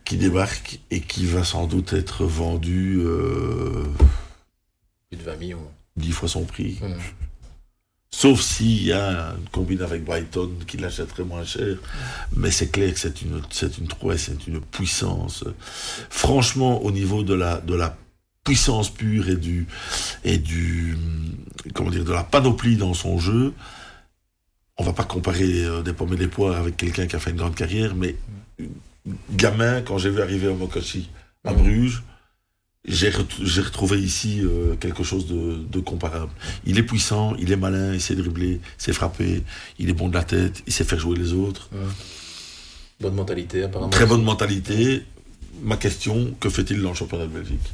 [SPEAKER 4] qui débarque et qui va sans doute être vendu euh,
[SPEAKER 1] Plus de 20 millions.
[SPEAKER 4] 10 fois son prix.
[SPEAKER 1] Hum.
[SPEAKER 4] Sauf s'il y a une combine avec Brighton qui l'achèterait moins cher. Mais c'est clair que c'est une, c'est une prouesse, c'est une puissance. Franchement, au niveau de la, de la puissance pure et du, et du, comment dire, de la panoplie dans son jeu, on va pas comparer euh, des pommes et des poires avec quelqu'un qui a fait une grande carrière, mais gamin, quand j'ai vu arriver à Mokashi à
[SPEAKER 1] Mhm.
[SPEAKER 4] Bruges, j'ai ret- j'ai retrouvé ici euh, quelque chose de, de comparable. Il est puissant, il est malin, il sait dribbler, il sait frapper, il est bon de la tête, il sait faire jouer les autres.
[SPEAKER 1] Bonne mentalité, apparemment.
[SPEAKER 4] Très bonne mentalité. Ma question, que fait-il dans le championnat de Belgique?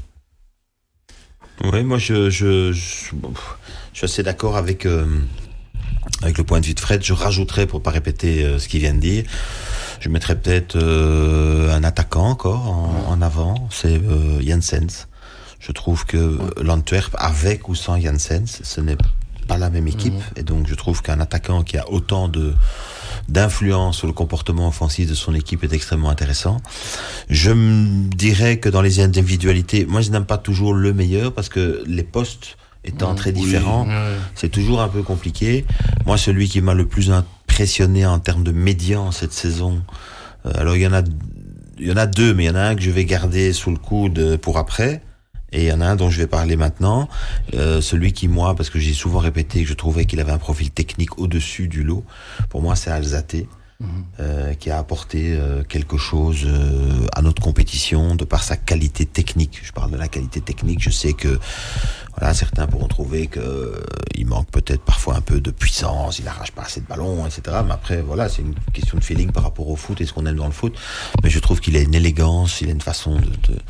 [SPEAKER 2] Oui, moi je, je, je, bon, pff, je suis assez d'accord avec, euh, avec le point de vue de Fred. Je rajouterais, pour pas répéter euh, ce qu'il vient de dire, je mettrais peut-être euh, un attaquant encore en, en avant, c'est euh, Janssens. Je trouve que l'Antwerp, avec ou sans Janssens, ce n'est pas la même équipe. Et donc je trouve qu'un attaquant qui a autant de d'influence sur le comportement offensif de son équipe est extrêmement intéressant. Je me dirais que dans les individualités, moi je n'aime pas toujours le meilleur parce que les postes étant très
[SPEAKER 4] Oui.
[SPEAKER 2] différents, c'est toujours un peu compliqué. Moi, celui qui m'a le plus impressionné en termes de médian cette saison, euh, alors il y en a, il y en a deux, mais il y en a un que je vais garder sous le coude pour après. Et il y en a un dont je vais parler maintenant, euh, celui qui moi, parce que j'ai souvent répété que je trouvais qu'il avait un profil technique au-dessus du lot, pour moi c'est Alzate, euh, qui a apporté euh, quelque chose euh, à notre compétition de par sa qualité technique. Je parle de la qualité technique, je sais que voilà, certains pourront trouver que euh, il manque peut-être parfois un peu de puissance, il arrache pas assez de ballons, etc. Mais après, voilà, c'est une question de feeling par rapport au foot et ce qu'on aime dans le foot. Mais je trouve qu'il a une élégance, il a une façon de, de-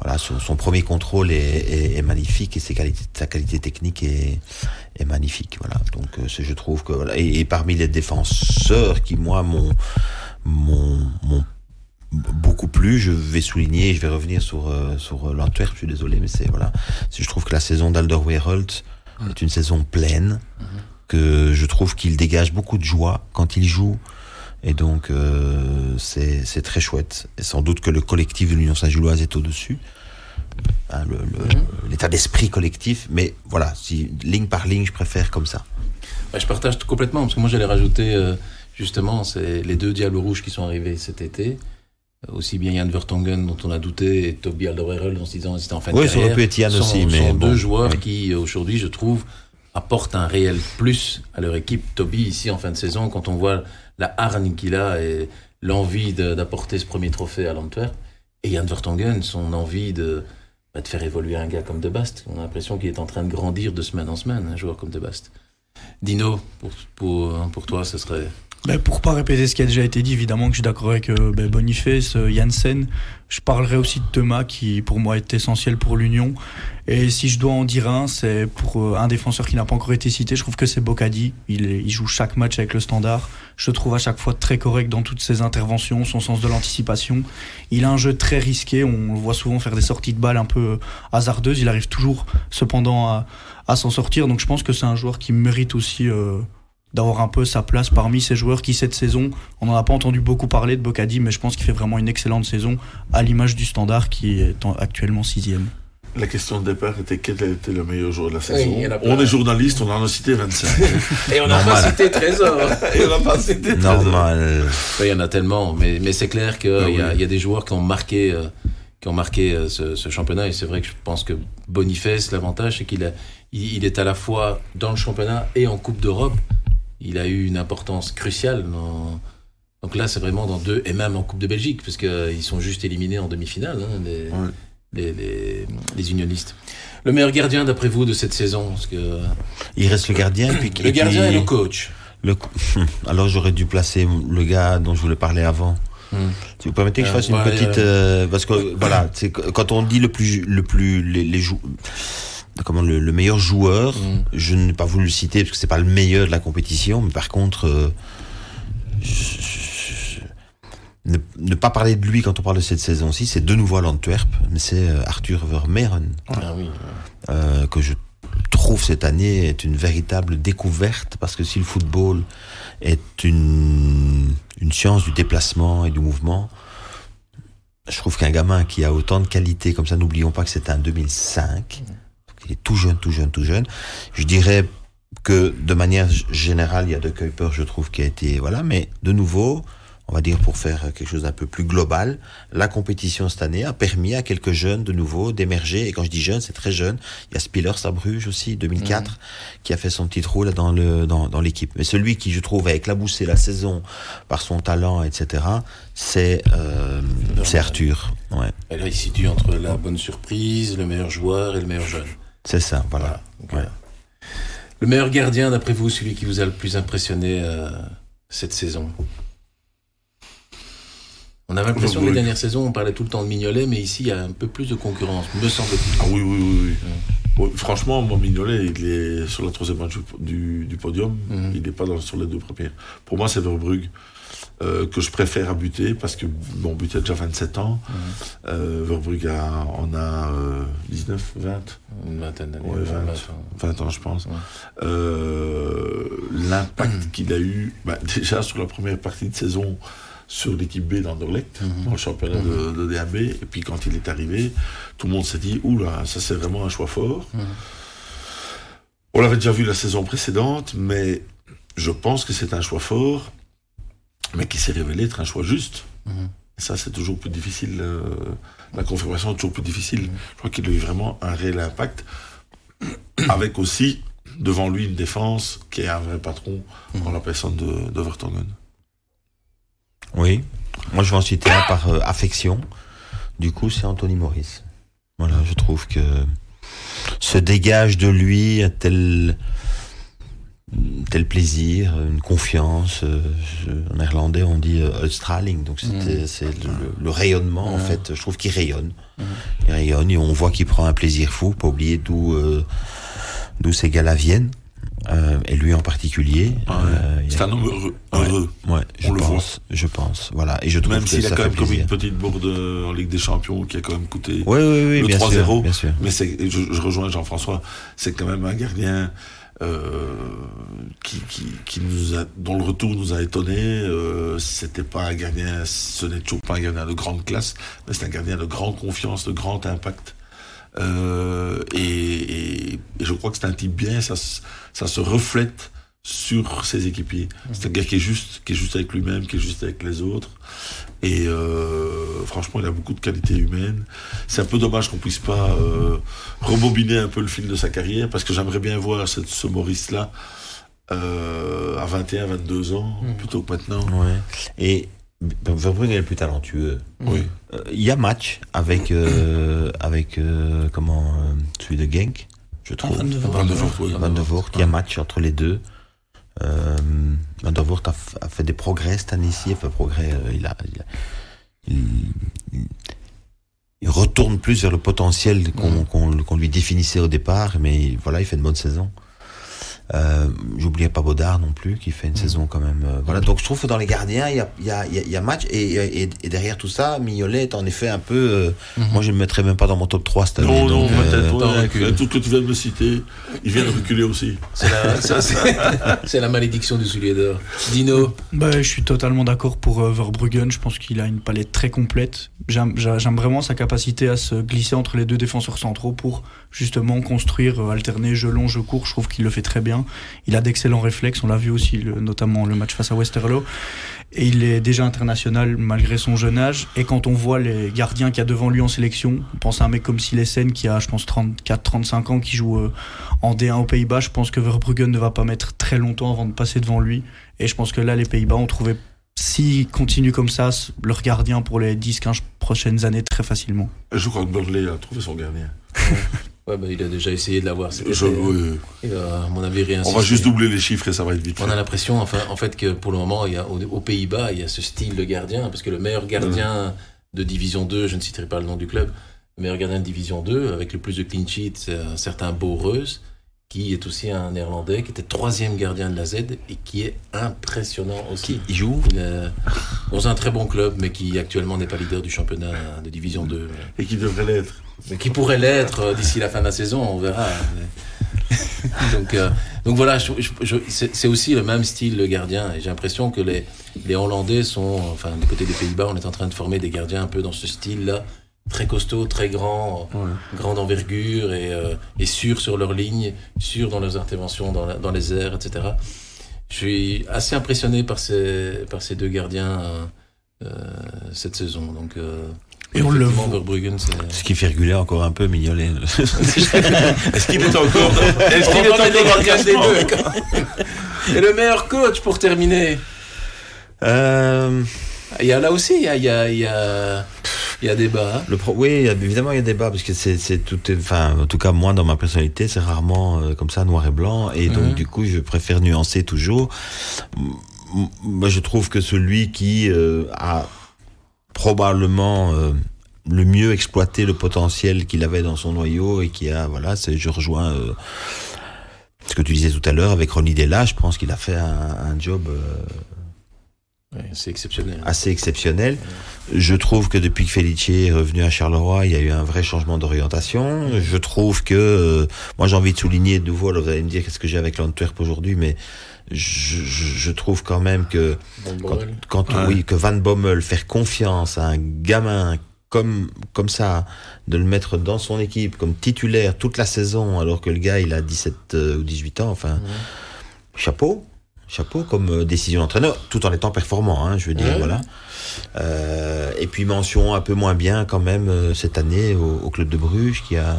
[SPEAKER 2] voilà, son, son premier contrôle est, est- est magnifique et ses qualités, sa qualité technique est, est magnifique. Voilà. Donc, euh, je trouve que voilà. Et, et parmi les défenseurs qui moi m'ont beaucoup plus. Je vais souligner, je vais revenir sur euh, sur euh, l'Antwerp. Je suis désolé, mais c'est voilà. Je trouve que la saison d'Alderweireld est une saison pleine, que je trouve qu'il dégage beaucoup de joie quand il joue. Et donc, euh, c'est très chouette. Et sans doute que le collectif de l'Union Saint-Gilloise est au-dessus. Hein, L'état d'esprit collectif. Mais voilà, si ligne par ligne, je préfère comme ça.
[SPEAKER 1] Bah, je partage tout complètement, parce que moi j'allais rajouter euh, justement c'est les deux Diables Rouges qui sont arrivés cet été. Euh, Aussi bien Jan Vertonghen dont on a douté et Toby Alderweireld disant qu'ils étaient en fin de
[SPEAKER 2] Oui, ça
[SPEAKER 1] carrière.
[SPEAKER 2] Yann
[SPEAKER 1] sont,
[SPEAKER 2] aussi, mais
[SPEAKER 1] sont
[SPEAKER 2] bon,
[SPEAKER 1] deux joueurs
[SPEAKER 2] oui.
[SPEAKER 1] qui euh, aujourd'hui je trouve apportent un réel plus à leur équipe. Toby ici en fin de saison quand on voit la hargne qu'il a et l'envie de- d'apporter ce premier trophée à l'Antwerp et Jan Vertonghen son envie de bah, de faire évoluer un gars comme De Bast. On a l'impression qu'il est en train de grandir de semaine en semaine, un joueur comme De Bast. Dino, pour, pour, pour toi, ce serait
[SPEAKER 3] Ben, pour pas répéter ce qui a déjà été dit, évidemment que je suis d'accord avec euh, ben, Boniface, euh, Janssen. Je parlerai aussi de Thomas qui pour moi est essentiel pour l'Union. Et si je dois en dire un, c'est pour euh, un défenseur qui n'a pas encore été cité, je trouve que c'est Bocadi. Il, il joue chaque match avec le standard. Je le trouve à chaque fois très correct dans toutes ses interventions, son sens de l'anticipation. Il a un jeu très risqué, on le voit souvent faire des sorties de balles un peu hasardeuses. Il arrive toujours cependant à, à s'en sortir. Donc je pense que c'est un joueur qui mérite aussi euh, d'avoir un peu sa place parmi ces joueurs qui cette saison, on n'en a pas entendu beaucoup parler de Bocadi, mais je pense qu'il fait vraiment une excellente saison à l'image du standard qui est en- actuellement sixième.
[SPEAKER 4] La question de départ était quel était le meilleur joueur de la saison. on est journaliste, on en a cité 25.
[SPEAKER 1] Et on n'a pas
[SPEAKER 2] Normal.
[SPEAKER 1] cité Trésor.
[SPEAKER 4] Et on n'a pas cité
[SPEAKER 2] Normal.
[SPEAKER 1] Oui, il y en a tellement, mais, mais c'est clair qu'il
[SPEAKER 4] Ah
[SPEAKER 1] y, a-
[SPEAKER 4] oui.
[SPEAKER 1] il y a des joueurs qui ont marqué, euh, qui ont marqué euh, ce, ce championnat. Et c'est vrai que je pense que Boniface, l'avantage, c'est qu'il il est à la fois dans le championnat et en Coupe d'Europe. Il a eu une importance cruciale. dans- Donc là, c'est vraiment dans deux, et même en Coupe de Belgique, parce qu'ils sont juste éliminés en demi-finale, hein, les,
[SPEAKER 4] Ouais.
[SPEAKER 1] les, les, les unionistes. Le meilleur gardien, d'après vous, de cette saison parce que
[SPEAKER 2] Il reste le gardien. Puis,
[SPEAKER 1] Le gardien
[SPEAKER 2] puis
[SPEAKER 1] et le coach.
[SPEAKER 2] le Alors j'aurais dû placer le gars dont je voulais parler avant.
[SPEAKER 1] Hmm.
[SPEAKER 2] Si vous permettez que je
[SPEAKER 1] Euh,
[SPEAKER 2] fasse une
[SPEAKER 1] ouais,
[SPEAKER 2] petite, euh, parce que voilà, c'est quand on dit le plus, le plus, les, les jou- comment le, le meilleur joueur,
[SPEAKER 1] Mm.
[SPEAKER 2] je n'ai pas voulu le citer parce que c'est pas le meilleur de la compétition, mais par contre, euh, je- je- ne, ne pas parler de lui quand on parle de cette saison-ci, c'est de nouveau à l'Antwerp, mais c'est euh, Arthur Vermeeren
[SPEAKER 1] Ah oui.
[SPEAKER 2] euh, que je trouve cette année est une véritable découverte parce que si le football est une, une science du déplacement et du mouvement, je trouve qu'un gamin qui a autant de qualités comme ça, n'oublions pas que c'était en 2005, il est tout jeune, tout jeune, tout jeune. Je dirais que de manière générale, il y a De Kuiper, je trouve, qui a été voilà, mais de nouveau, on va dire pour faire quelque chose d'un peu plus global, la compétition cette année a permis à quelques jeunes de nouveau d'émerger. Et quand je dis jeunes, c'est très jeune. Il y a Spiller à Bruges aussi, 2004, qui a fait son petit trou là dans le dans, dans l'équipe. Mais celui qui, je trouve, a éclaboussé la saison par son talent, etc. C'est euh, c'est Arthur. Ouais,
[SPEAKER 1] il se situe entre la bonne surprise, le meilleur joueur et le meilleur jeune.
[SPEAKER 2] C'est ça. Voilà.
[SPEAKER 1] Donc,
[SPEAKER 2] Ouais.
[SPEAKER 1] Le meilleur gardien, d'après vous, celui qui vous a le plus impressionné euh, cette saison? On avait l'impression que les dernières saisons, on parlait tout le temps de Mignolet, mais ici, il y a un peu plus de concurrence, me semble-t-il.
[SPEAKER 4] Ah oui, oui, oui. oui. Ouais, franchement, moi, Mignolet, il est sur la troisième match du, du podium.
[SPEAKER 1] Mhm.
[SPEAKER 4] Il n'est pas dans- sur les deux premières. Pour moi, c'est Verbrugge euh, que je préfère à buter parce que bon, buter a déjà 27 ans.
[SPEAKER 1] Mhm.
[SPEAKER 4] Euh, Verbrugge a, en a euh, 19, 20,
[SPEAKER 1] Une vingtaine d'années.
[SPEAKER 4] Ouais,
[SPEAKER 1] enfin,
[SPEAKER 4] 20.
[SPEAKER 1] enfin,
[SPEAKER 4] 20 ans, je pense.
[SPEAKER 1] Ouais.
[SPEAKER 4] Euh, L'impact qu'il a eu, bah, déjà sur la première partie de saison sur l'équipe B d'Anderlecht,
[SPEAKER 1] Mhm.
[SPEAKER 4] dans le championnat de, de DAB, et puis quand il est arrivé, tout le monde s'est dit, oula, ça c'est vraiment un choix fort.
[SPEAKER 1] Mhm.
[SPEAKER 4] On l'avait déjà vu la saison précédente, mais je pense que c'est un choix fort, mais qui s'est révélé être un choix juste.
[SPEAKER 1] Mhm.
[SPEAKER 4] Et ça, c'est toujours plus difficile. euh, la confirmation est toujours plus difficile.
[SPEAKER 1] Mhm.
[SPEAKER 4] Je crois qu'il a eu vraiment un réel impact, avec aussi devant lui une défense qui est un vrai patron en la personne de, de Vertonghen.
[SPEAKER 2] Oui. Moi, je vais en citer un par euh, affection. Du coup, c'est Anthony Maurice. Voilà, je trouve que se dégage de lui un tel, tel plaisir, une confiance. euh, en néerlandais, on dit euh, uitstraling. Donc, c'était, c'est le, le- le rayonnement, en
[SPEAKER 1] Mhm.
[SPEAKER 2] fait. Je trouve qu'il rayonne. Il rayonne et on voit qu'il prend un plaisir fou. Pas oublier d'où, euh, d'où ces gars-là viennent. Euh, et lui en particulier. Euh, il y a-
[SPEAKER 4] C'est un homme heureux.
[SPEAKER 2] Ouais.
[SPEAKER 4] heureux.
[SPEAKER 2] Ouais, je
[SPEAKER 4] On le
[SPEAKER 2] pense, je pense, voilà. Et je trouve
[SPEAKER 4] Même s'il a quand même commis une petite bourde euh, en Ligue des Champions qui a quand même coûté.
[SPEAKER 2] Oui, oui, oui,
[SPEAKER 4] Le
[SPEAKER 2] bien
[SPEAKER 4] 3-0.
[SPEAKER 2] sûr, bien sûr.
[SPEAKER 4] Mais je, je rejoins Jean-François, c'est quand même un gardien euh, qui, qui, qui nous a, dont le retour nous a étonné. Euh, c'était pas un gardien, ce n'est toujours pas un gardien de grande classe, mais c'est un gardien de grande confiance, de grand impact. Euh, et, et, et je crois que c'est un type bien, ça, se- ça se reflète sur ses équipiers. C'est un gars qui est juste, qui est juste avec lui-même, qui est juste avec les autres. Et euh, franchement, il a beaucoup de qualités humaines. C'est un peu dommage qu'on puisse pas euh, rebobiner un peu le fil de sa carrière, parce que j'aimerais bien voir cette, ce Maurice-là euh, à 21, 22 ans,
[SPEAKER 1] Mhm.
[SPEAKER 4] plutôt que maintenant.
[SPEAKER 2] Ouais. Et Verbrugge est le plus talentueux.
[SPEAKER 4] Oui.
[SPEAKER 2] Euh, Il y a match avec, euh, avec euh, comment, euh, celui de Genk, je trouve.
[SPEAKER 3] Van de Voort.
[SPEAKER 4] Van de Voort, oui.
[SPEAKER 2] Van de Voort, il y a match entre les deux. Euh, Van der Voort a, fait des progrès cette année-ci, a fait progrès, euh, il a, il, a- il- il- il retourne plus vers le potentiel qu'on lui définissait au départ, mais voilà, il fait une bonne saison. Euh, J'oubliais pas Baudard non plus, qui fait une saison quand même. euh, voilà, donc je trouve que dans les gardiens, il y a, il y a, il y a- il y a match, et, et, et derrière tout ça, Mignolet est en effet un peu. euh,
[SPEAKER 1] Mhm.
[SPEAKER 2] Moi, je ne le mettrais même pas dans mon top 3 cette année.
[SPEAKER 4] Non, non,
[SPEAKER 2] donc,
[SPEAKER 4] peut-être,
[SPEAKER 2] euh,
[SPEAKER 4] euh, tout ce que tu viens de me citer, il vient de reculer aussi.
[SPEAKER 1] C'est la, la malédiction du soulier d'or. Dino,
[SPEAKER 3] Bah, je suis totalement d'accord pour euh, Verbruggen. Je pense qu'il a une palette très complète. J'aime j'a- j'aime vraiment sa capacité à se glisser entre les deux défenseurs centraux pour justement construire, euh, alterner jeu long, jeu court. Je trouve qu'il le fait très bien. Il a d'excellents réflexes. On l'a vu aussi, le- notamment le match face à Westerlo. Et il est déjà international malgré son jeune âge. Et quand on voit les gardiens qu'il y a devant lui en sélection, on pense à un mec comme Silesen qui a, je pense, 34-35 ans, qui joue euh, en D1 aux Pays-Bas. Je pense que Verbruggen ne va pas mettre très longtemps avant de passer devant lui. Et je pense que là, les Pays-Bas ont trouvé, s'ils continuent comme ça, leur gardien pour les 10-15 prochaines années très facilement.
[SPEAKER 4] Je crois que Burnley a trouvé son gardien.
[SPEAKER 1] ouais, bah, il a déjà essayé de l'avoir.
[SPEAKER 4] Je- oui.
[SPEAKER 1] À mon avis, rien.
[SPEAKER 4] On va juste doubler les chiffres et ça va être vite.
[SPEAKER 1] On
[SPEAKER 4] fait.
[SPEAKER 1] a l'impression, enfin, en fait, que pour le moment, il y a, aux, aux Pays-Bas, il y a ce style de gardien, parce que le meilleur gardien de Division 2, je ne citerai pas le nom du club, le meilleur gardien de Division 2, avec le plus de clean sheets, c'est un certain Boreus, qui est aussi un Néerlandais, qui était troisième gardien de la Z et qui est impressionnant aussi.
[SPEAKER 2] il joue
[SPEAKER 1] Il est dans un très bon club, mais qui actuellement n'est pas leader du championnat de Division 2.
[SPEAKER 4] Et qui devrait l'être.
[SPEAKER 1] Mais qui pourrait l'être euh, d'ici la fin de la saison, on verra. Donc, euh, donc voilà, je- je- je- c'est c'est aussi le même style de gardien. Et j'ai l'impression que les, les Hollandais sont, enfin, du côté des Pays-Bas, on est en train de former des gardiens un peu dans ce style-là. Très costaud, très grand, grande envergure et, euh, et sûrs sur leur ligne, sûrs dans leurs interventions dans, la- dans les airs, etc. Je suis assez impressionné par ces, par ces deux gardiens euh, euh, cette saison. Donc, euh,
[SPEAKER 3] Et on le voit.
[SPEAKER 2] Ce qui fait reculer encore un peu Mignolet.
[SPEAKER 4] Est-ce qu'il est encore,
[SPEAKER 1] On
[SPEAKER 4] qu'il est encore dans le
[SPEAKER 1] des deux. Et le meilleur coach pour terminer?
[SPEAKER 2] euh,
[SPEAKER 1] Il y a là aussi, il y a, il y a, il y a, il y a débat. hein.
[SPEAKER 2] le pro- oui, évidemment, il y a débat parce que c'est, c'est tout, enfin, en tout cas, moi, dans ma personnalité, c'est rarement euh, comme ça, noir et blanc, et donc, du coup, je préfère nuancer toujours. Moi, je trouve que celui qui euh, a probablement euh, le mieux exploité le potentiel qu'il avait dans son noyau et qui a, voilà, c'est, je rejoins euh, ce que tu disais tout à l'heure avec Ronnie Della. Je pense qu'il a fait un, un job.
[SPEAKER 1] Ouais, c'est exceptionnel.
[SPEAKER 2] assez exceptionnel. Je trouve que depuis que Felice est revenu à Charleroi, il y a eu un vrai changement d'orientation. Je trouve que, euh, moi j'ai envie de souligner de nouveau, alors vous allez me dire qu'est-ce que j'ai avec l'Antwerp aujourd'hui, mais je, je, je trouve quand même que
[SPEAKER 1] Bon,
[SPEAKER 2] quand,
[SPEAKER 1] bordel.
[SPEAKER 2] quand
[SPEAKER 4] Ouais.
[SPEAKER 2] oui, que Van Bommel faire confiance à un gamin comme comme ça, de le mettre dans son équipe comme titulaire toute la saison, alors que le gars il a 17 euh, ou 18 ans, enfin, chapeau, chapeau comme euh, décision d'entraîneur, tout en étant performant, hein, je veux dire, voilà. Euh, et puis mention un peu moins bien quand même euh, cette année au, au club de Bruges qui a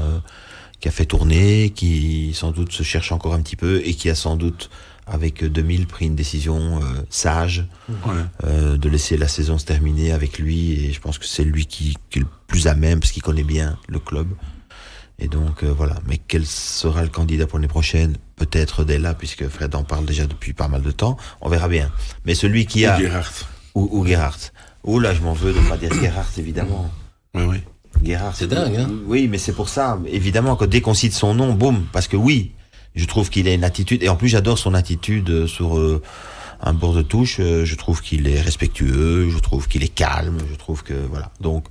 [SPEAKER 2] qui a fait tourner, qui sans doute se cherche encore un petit peu et qui a sans doute avec euh, 2000 pris une décision euh, sage
[SPEAKER 4] Ouais.
[SPEAKER 2] euh, de laisser la saison se terminer avec lui et je pense que c'est lui qui, qui est le plus à même parce qu'il connaît bien le club et donc euh, voilà. Mais quel sera le candidat pour l'année prochaine? Peut-être dès là puisque Fred en parle déjà depuis pas mal de temps. On verra bien. Mais celui qui a
[SPEAKER 4] Ou Gerhardt.
[SPEAKER 2] ou, ou Gerhardt. Ou là je m'en veux de pas dire Gerhardt évidemment.
[SPEAKER 4] Ouais, oui.
[SPEAKER 2] Gerhardt
[SPEAKER 1] C'est dingue, hein.
[SPEAKER 2] oui mais c'est pour ça. Évidemment que dès qu'on cite son nom boum parce que oui je trouve qu'il a une attitude et en plus j'adore son attitude euh, sur euh, un bord de touche je trouve qu'il est respectueux je trouve qu'il est calme je trouve que voilà. Donc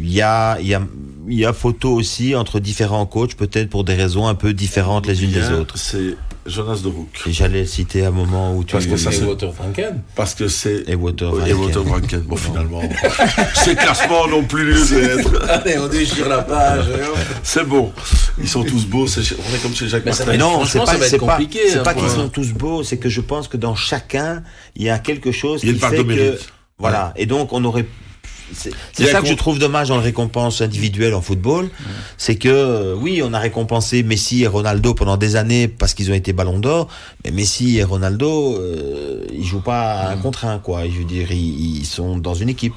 [SPEAKER 2] il y a il y a il y a photo aussi entre différents coachs peut-être pour des raisons un peu différentes les unes des
[SPEAKER 4] a-
[SPEAKER 2] autres
[SPEAKER 4] C'est Jonas de
[SPEAKER 2] et j'allais le citer à un moment où tu
[SPEAKER 4] Parce que ça,
[SPEAKER 1] Et
[SPEAKER 4] c'est-
[SPEAKER 1] Walter Franken.
[SPEAKER 4] Parce que c'est.
[SPEAKER 2] et Water
[SPEAKER 4] Et Walter Franken, bon, finalement. Ces classements n'ont plus lieu d'être.
[SPEAKER 1] Allez, on déchire la page.
[SPEAKER 4] C'est bon. Ils sont tous beaux. c'est chez- On est comme chez Jacques Martin.
[SPEAKER 2] Mais non, c'est pas, c'est pas, c'est
[SPEAKER 1] hein,
[SPEAKER 2] pas qu'ils sont tous beaux, c'est que je pense que dans chacun, il y a quelque chose
[SPEAKER 4] Il y a
[SPEAKER 2] qui
[SPEAKER 4] une part de mérite.
[SPEAKER 2] voilà. Et donc, on aurait, c'est ça que je trouve dommage dans les récompenses individuelles en football, c'est que, euh, oui, on a récompensé Messi et Ronaldo pendant des années parce qu'ils ont été ballons d'or, mais Messi et Ronaldo, euh, ils jouent pas un contre un, quoi. Je veux dire, ils, ils sont dans une équipe.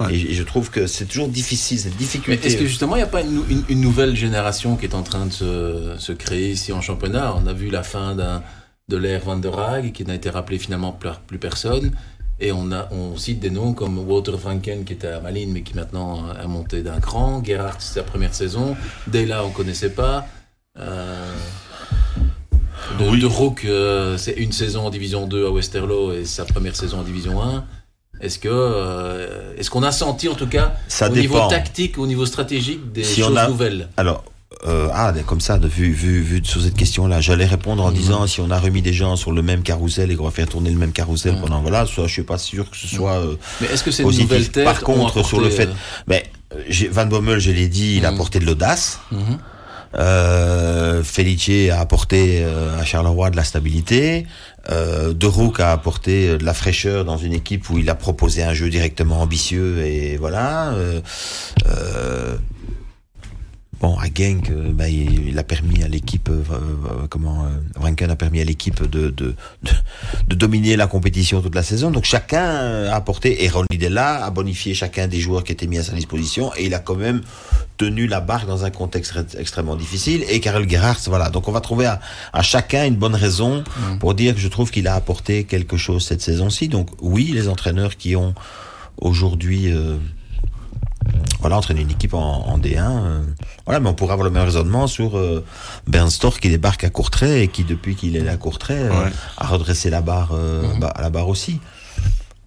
[SPEAKER 4] Ouais.
[SPEAKER 2] Et, je trouve que c'est toujours difficile, cette difficulté.
[SPEAKER 1] est-ce que justement, il n'y a pas une, nou- une- une nouvelle génération qui est en train de se, se créer ici en championnat? On a vu la fin de l'ère Van der Haag, qui n'a été rappelé finalement par plus personne. Et on, a, on cite des noms comme Walter Franken, qui était à Malines, mais qui maintenant a monté d'un cran. Gerhardt, c'est sa première saison. Dela, on connaissait pas. Euh, de,
[SPEAKER 4] Oui.
[SPEAKER 1] de Rook, euh, c'est une saison en Division 2 à Westerlo et sa première saison en Division 1. Est-ce que euh, est-ce qu'on a senti en tout cas
[SPEAKER 2] Ça
[SPEAKER 1] au
[SPEAKER 2] dépend.
[SPEAKER 1] niveau tactique, au niveau stratégique des
[SPEAKER 2] Si on
[SPEAKER 1] choses
[SPEAKER 2] a-
[SPEAKER 1] nouvelles?
[SPEAKER 2] Alors, euh, ah, comme ça, de, vu, vu, vu sur cette question-là, j'allais répondre en
[SPEAKER 1] Mhm.
[SPEAKER 2] disant si on a remis des gens sur le même carrousel et qu'on va faire tourner le même carrousel
[SPEAKER 1] Mhm.
[SPEAKER 2] pendant voilà, ça, je suis pas sûr que ce soit. euh,
[SPEAKER 1] Mais est-ce que c'est une
[SPEAKER 2] Positif.
[SPEAKER 1] nouvelle tête
[SPEAKER 2] Par contre, sur le fait-
[SPEAKER 1] euh,
[SPEAKER 2] mais euh, j'ai- Van Bommel, je l'ai dit, il a
[SPEAKER 1] Mhm.
[SPEAKER 2] apporté de l'audace.
[SPEAKER 1] mhm.
[SPEAKER 2] Euh, Felice a apporté euh, à Charleroi de la stabilité. Euh, De Rook a apporté euh, de la fraîcheur dans une équipe où il a proposé un jeu directement ambitieux et voilà. Euh, euh, bon, à Genk, euh, bah, il, il a permis à l'équipe, euh, euh, comment, euh, Rankin a permis à l'équipe de, de, de, de dominer la compétition toute la saison. Donc chacun a apporté, et Ron Lidella a bonifié chacun des joueurs qui étaient mis à sa disposition et il a quand même tenu la barque dans un contexte extrêmement difficile. Et Karel Gerhardt, voilà. Donc on va trouver à, à chacun une bonne raison
[SPEAKER 1] Mm.
[SPEAKER 2] pour dire que je trouve qu'il a apporté quelque chose cette saison-ci. Donc oui, les entraîneurs qui ont aujourd'hui euh, voilà, entraîné une équipe en, en D1, euh, voilà, mais on pourrait avoir le même raisonnement sur euh, Bernstorff qui débarque à Courtrai et qui depuis qu'il est là à Courtrai euh,
[SPEAKER 4] Ouais.
[SPEAKER 2] a redressé la barre euh,
[SPEAKER 1] Mhm.
[SPEAKER 2] bah, à la barre aussi.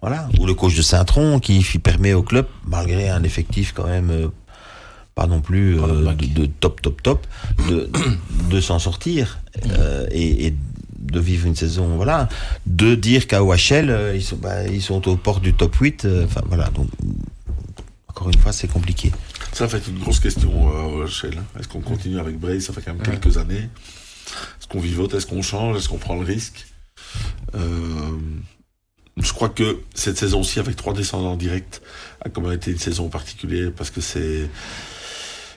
[SPEAKER 2] Voilà. Ou le coach de Saint-Tron qui permet au club, malgré un effectif quand même pas non plus de, de top top top, de, de s'en sortir et, et de vivre une saison, voilà, de dire qu'à OHL ils sont bah, ils sont aux portes du top 8, euh, enfin voilà, donc encore une fois c'est compliqué.
[SPEAKER 4] Ça fait une grosse question, euh, Shell. Est-ce qu'on continue avec Bray Ça fait quand même
[SPEAKER 1] Ouais.
[SPEAKER 4] quelques années. Est-ce qu'on vivote? Est-ce qu'on change? Est-ce qu'on prend le risque? Euh, Je crois que cette saison-ci, avec trois descendants directs, a quand même été une saison particulière parce que c'est.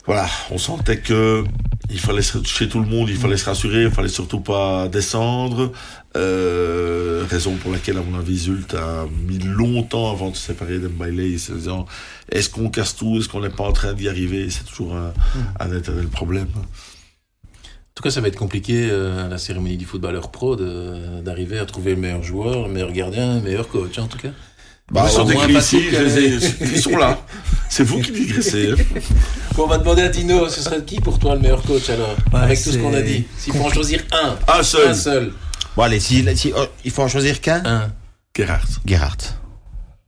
[SPEAKER 4] Voilà, on sentait que il fallait se- chez tout le monde, il fallait se rassurer, il fallait surtout pas descendre. Euh, raison pour laquelle, à mon avis, Zult a mis longtemps avant de se séparer d'Mbailey, se disant est-ce qu'on casse tout, est-ce qu'on n'est pas en train d'y arriver? C'est toujours un, un éternel problème.
[SPEAKER 1] En tout cas, ça va être compliqué euh, à la cérémonie du footballeur pro d'arriver à trouver le meilleur joueur, le meilleur gardien, le meilleur coach en tout cas.
[SPEAKER 4] Bah, écrits
[SPEAKER 1] facile
[SPEAKER 4] ici, ils sont là. C'est vous qui digressez.
[SPEAKER 1] Bon, on va demander à Dino, ce serait qui pour toi le meilleur coach alors
[SPEAKER 3] Ouais,
[SPEAKER 1] Avec tout ce qu'on a dit? S'il faut en choisir un,
[SPEAKER 4] Un seul.
[SPEAKER 1] un seul,
[SPEAKER 2] Bon allez, si, si oh, il faut en choisir qu'un,
[SPEAKER 1] un.
[SPEAKER 4] Gerhardt.
[SPEAKER 2] Gerhardt.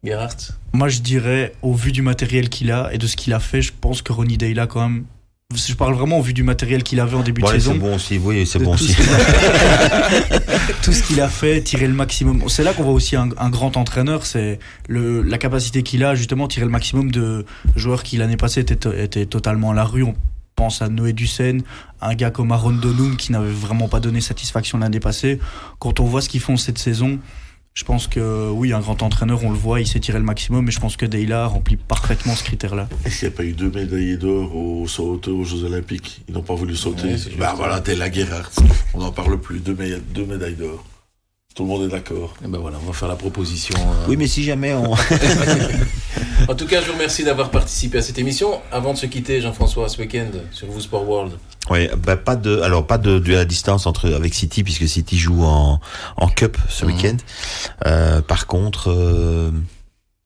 [SPEAKER 1] Gerhardt.
[SPEAKER 3] Moi, je dirais, au vu du matériel qu'il a et de ce qu'il a fait, je pense que Ronnie Day là, quand même. Je parle vraiment au vu du matériel qu'il avait en début de
[SPEAKER 2] allez, c'est
[SPEAKER 3] saison.
[SPEAKER 2] bon aussi, oui c'est bon
[SPEAKER 3] tout
[SPEAKER 2] aussi.
[SPEAKER 3] ce qu'il a- tout ce qu'il a fait, tirer le maximum. C'est là qu'on voit aussi un, un grand entraîneur, c'est la capacité qu'il a justement tirer le maximum de joueurs qui l'année passée étaient, étaient totalement à la rue. On pense à Noé Dussen, un gars comme Aaron Donum qui n'avait vraiment pas donné satisfaction l'année passée. Quand on voit ce qu'ils font cette saison, je pense que oui, un grand entraîneur, on le voit, il sait tirer le maximum, mais je pense que Deyla remplit parfaitement ce critère-là.
[SPEAKER 4] Est-ce qu'il n'y a pas eu deux médaillés d'or au saut aux Jeux Olympiques Ils n'ont pas voulu sauter.
[SPEAKER 1] Ouais,
[SPEAKER 4] bah voilà, t'es la Gerhardt. On n'en parle plus. Deux, mé- deux médailles d'or. Tout le monde est d'accord.
[SPEAKER 1] Et ben voilà, on va faire la proposition. euh.
[SPEAKER 2] Oui mais si jamais on...
[SPEAKER 1] En tout cas, je vous remercie d'avoir participé à cette émission. Avant de se quitter, Jean-François, ce week-end sur vous Sport World.
[SPEAKER 2] Oui, bah, pas de, alors pas de, de la distance entre avec City puisque City joue en, en Cup ce
[SPEAKER 1] Mhm.
[SPEAKER 2] week-end. Euh, par contre, euh,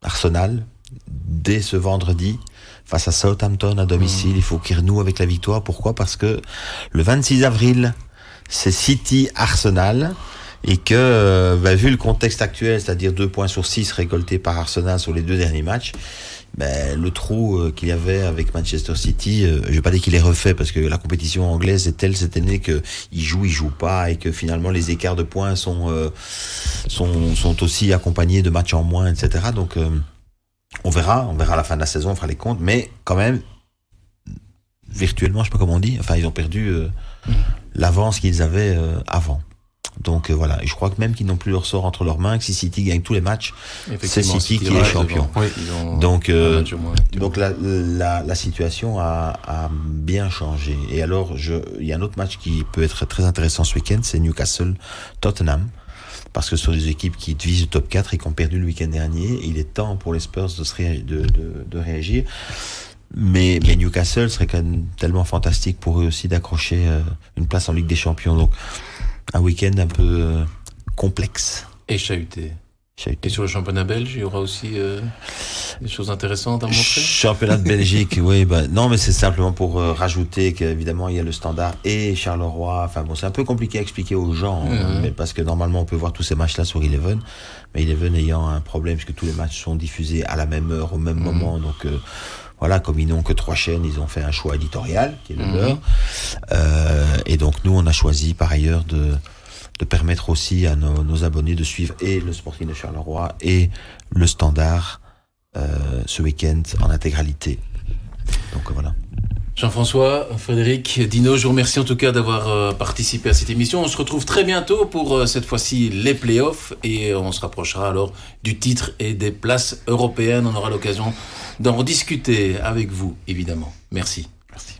[SPEAKER 2] Arsenal dès ce vendredi face à Southampton à domicile, il faut qu'ils renouent avec la victoire. Pourquoi? Parce que le 26 avril, c'est City Arsenal. Et que, euh, bah, vu le contexte actuel, c'est-à-dire deux points sur six récoltés par Arsenal sur les deux derniers matchs, ben, le trou euh, qu'il y avait avec Manchester City, euh, je vais pas dire qu'il est refait parce que la compétition anglaise est telle cette année que il joue, il joue pas et que finalement les écarts de points sont euh, sont, sont aussi accompagnés de matchs en moins, etc. Donc euh, on verra, on verra à la fin de la saison, on fera les comptes, mais quand même virtuellement, je sais pas comment on dit, enfin ils ont perdu euh, l'avance qu'ils avaient avant. Donc euh, voilà, et je crois que même qu'ils n'ont plus leur sort entre leurs mains, que si City gagne tous les matchs,
[SPEAKER 1] Effectivement,
[SPEAKER 2] City qui est champion.
[SPEAKER 1] Oui, ont
[SPEAKER 2] donc euh,
[SPEAKER 1] moins.
[SPEAKER 2] donc la, la, la situation a, a bien changé. Et alors, il y a un autre match qui peut être très intéressant ce week-end, c'est Newcastle-Tottenham. Parce que ce sont des équipes qui visent le top 4 et qui ont perdu le week-end dernier. Et il est temps pour les Spurs de, se ré- de, de, de réagir. Mais, mais Newcastle serait quand même tellement fantastique pour eux aussi d'accrocher euh, une place en Ligue des Champions. Donc un week-end un peu euh, complexe.
[SPEAKER 1] Et chahuté. Et sur le championnat belge, il y aura aussi euh, des choses intéressantes à montrer?
[SPEAKER 2] Championnat de Belgique, oui. Bah, non, mais c'est simplement pour euh, rajouter qu'évidemment, il y a le standard et Charleroi. Enfin bon, c'est un peu compliqué à expliquer aux gens, hein, mais parce que normalement, on peut voir tous ces matchs-là sur Eleven. Mais Eleven ayant un problème, puisque tous les matchs sont diffusés à la même heure, au même moment. Donc euh, voilà, comme ils n'ont que trois chaînes, ils ont fait un choix éditorial, qui est le leur. et donc, nous, on a choisi par ailleurs de de permettre aussi à nos, abonnés de suivre et le Sporting de Charleroi et le Standard euh, ce week-end en intégralité. Donc voilà.
[SPEAKER 1] Jean-François, Frédéric, Dino, je vous remercie en tout cas d'avoir euh, participé à cette émission. On se retrouve très bientôt pour euh, cette fois-ci les playoffs et on se rapprochera alors du titre et des places européennes. On aura l'occasion d'en discuter avec vous, évidemment. Merci.
[SPEAKER 2] Merci.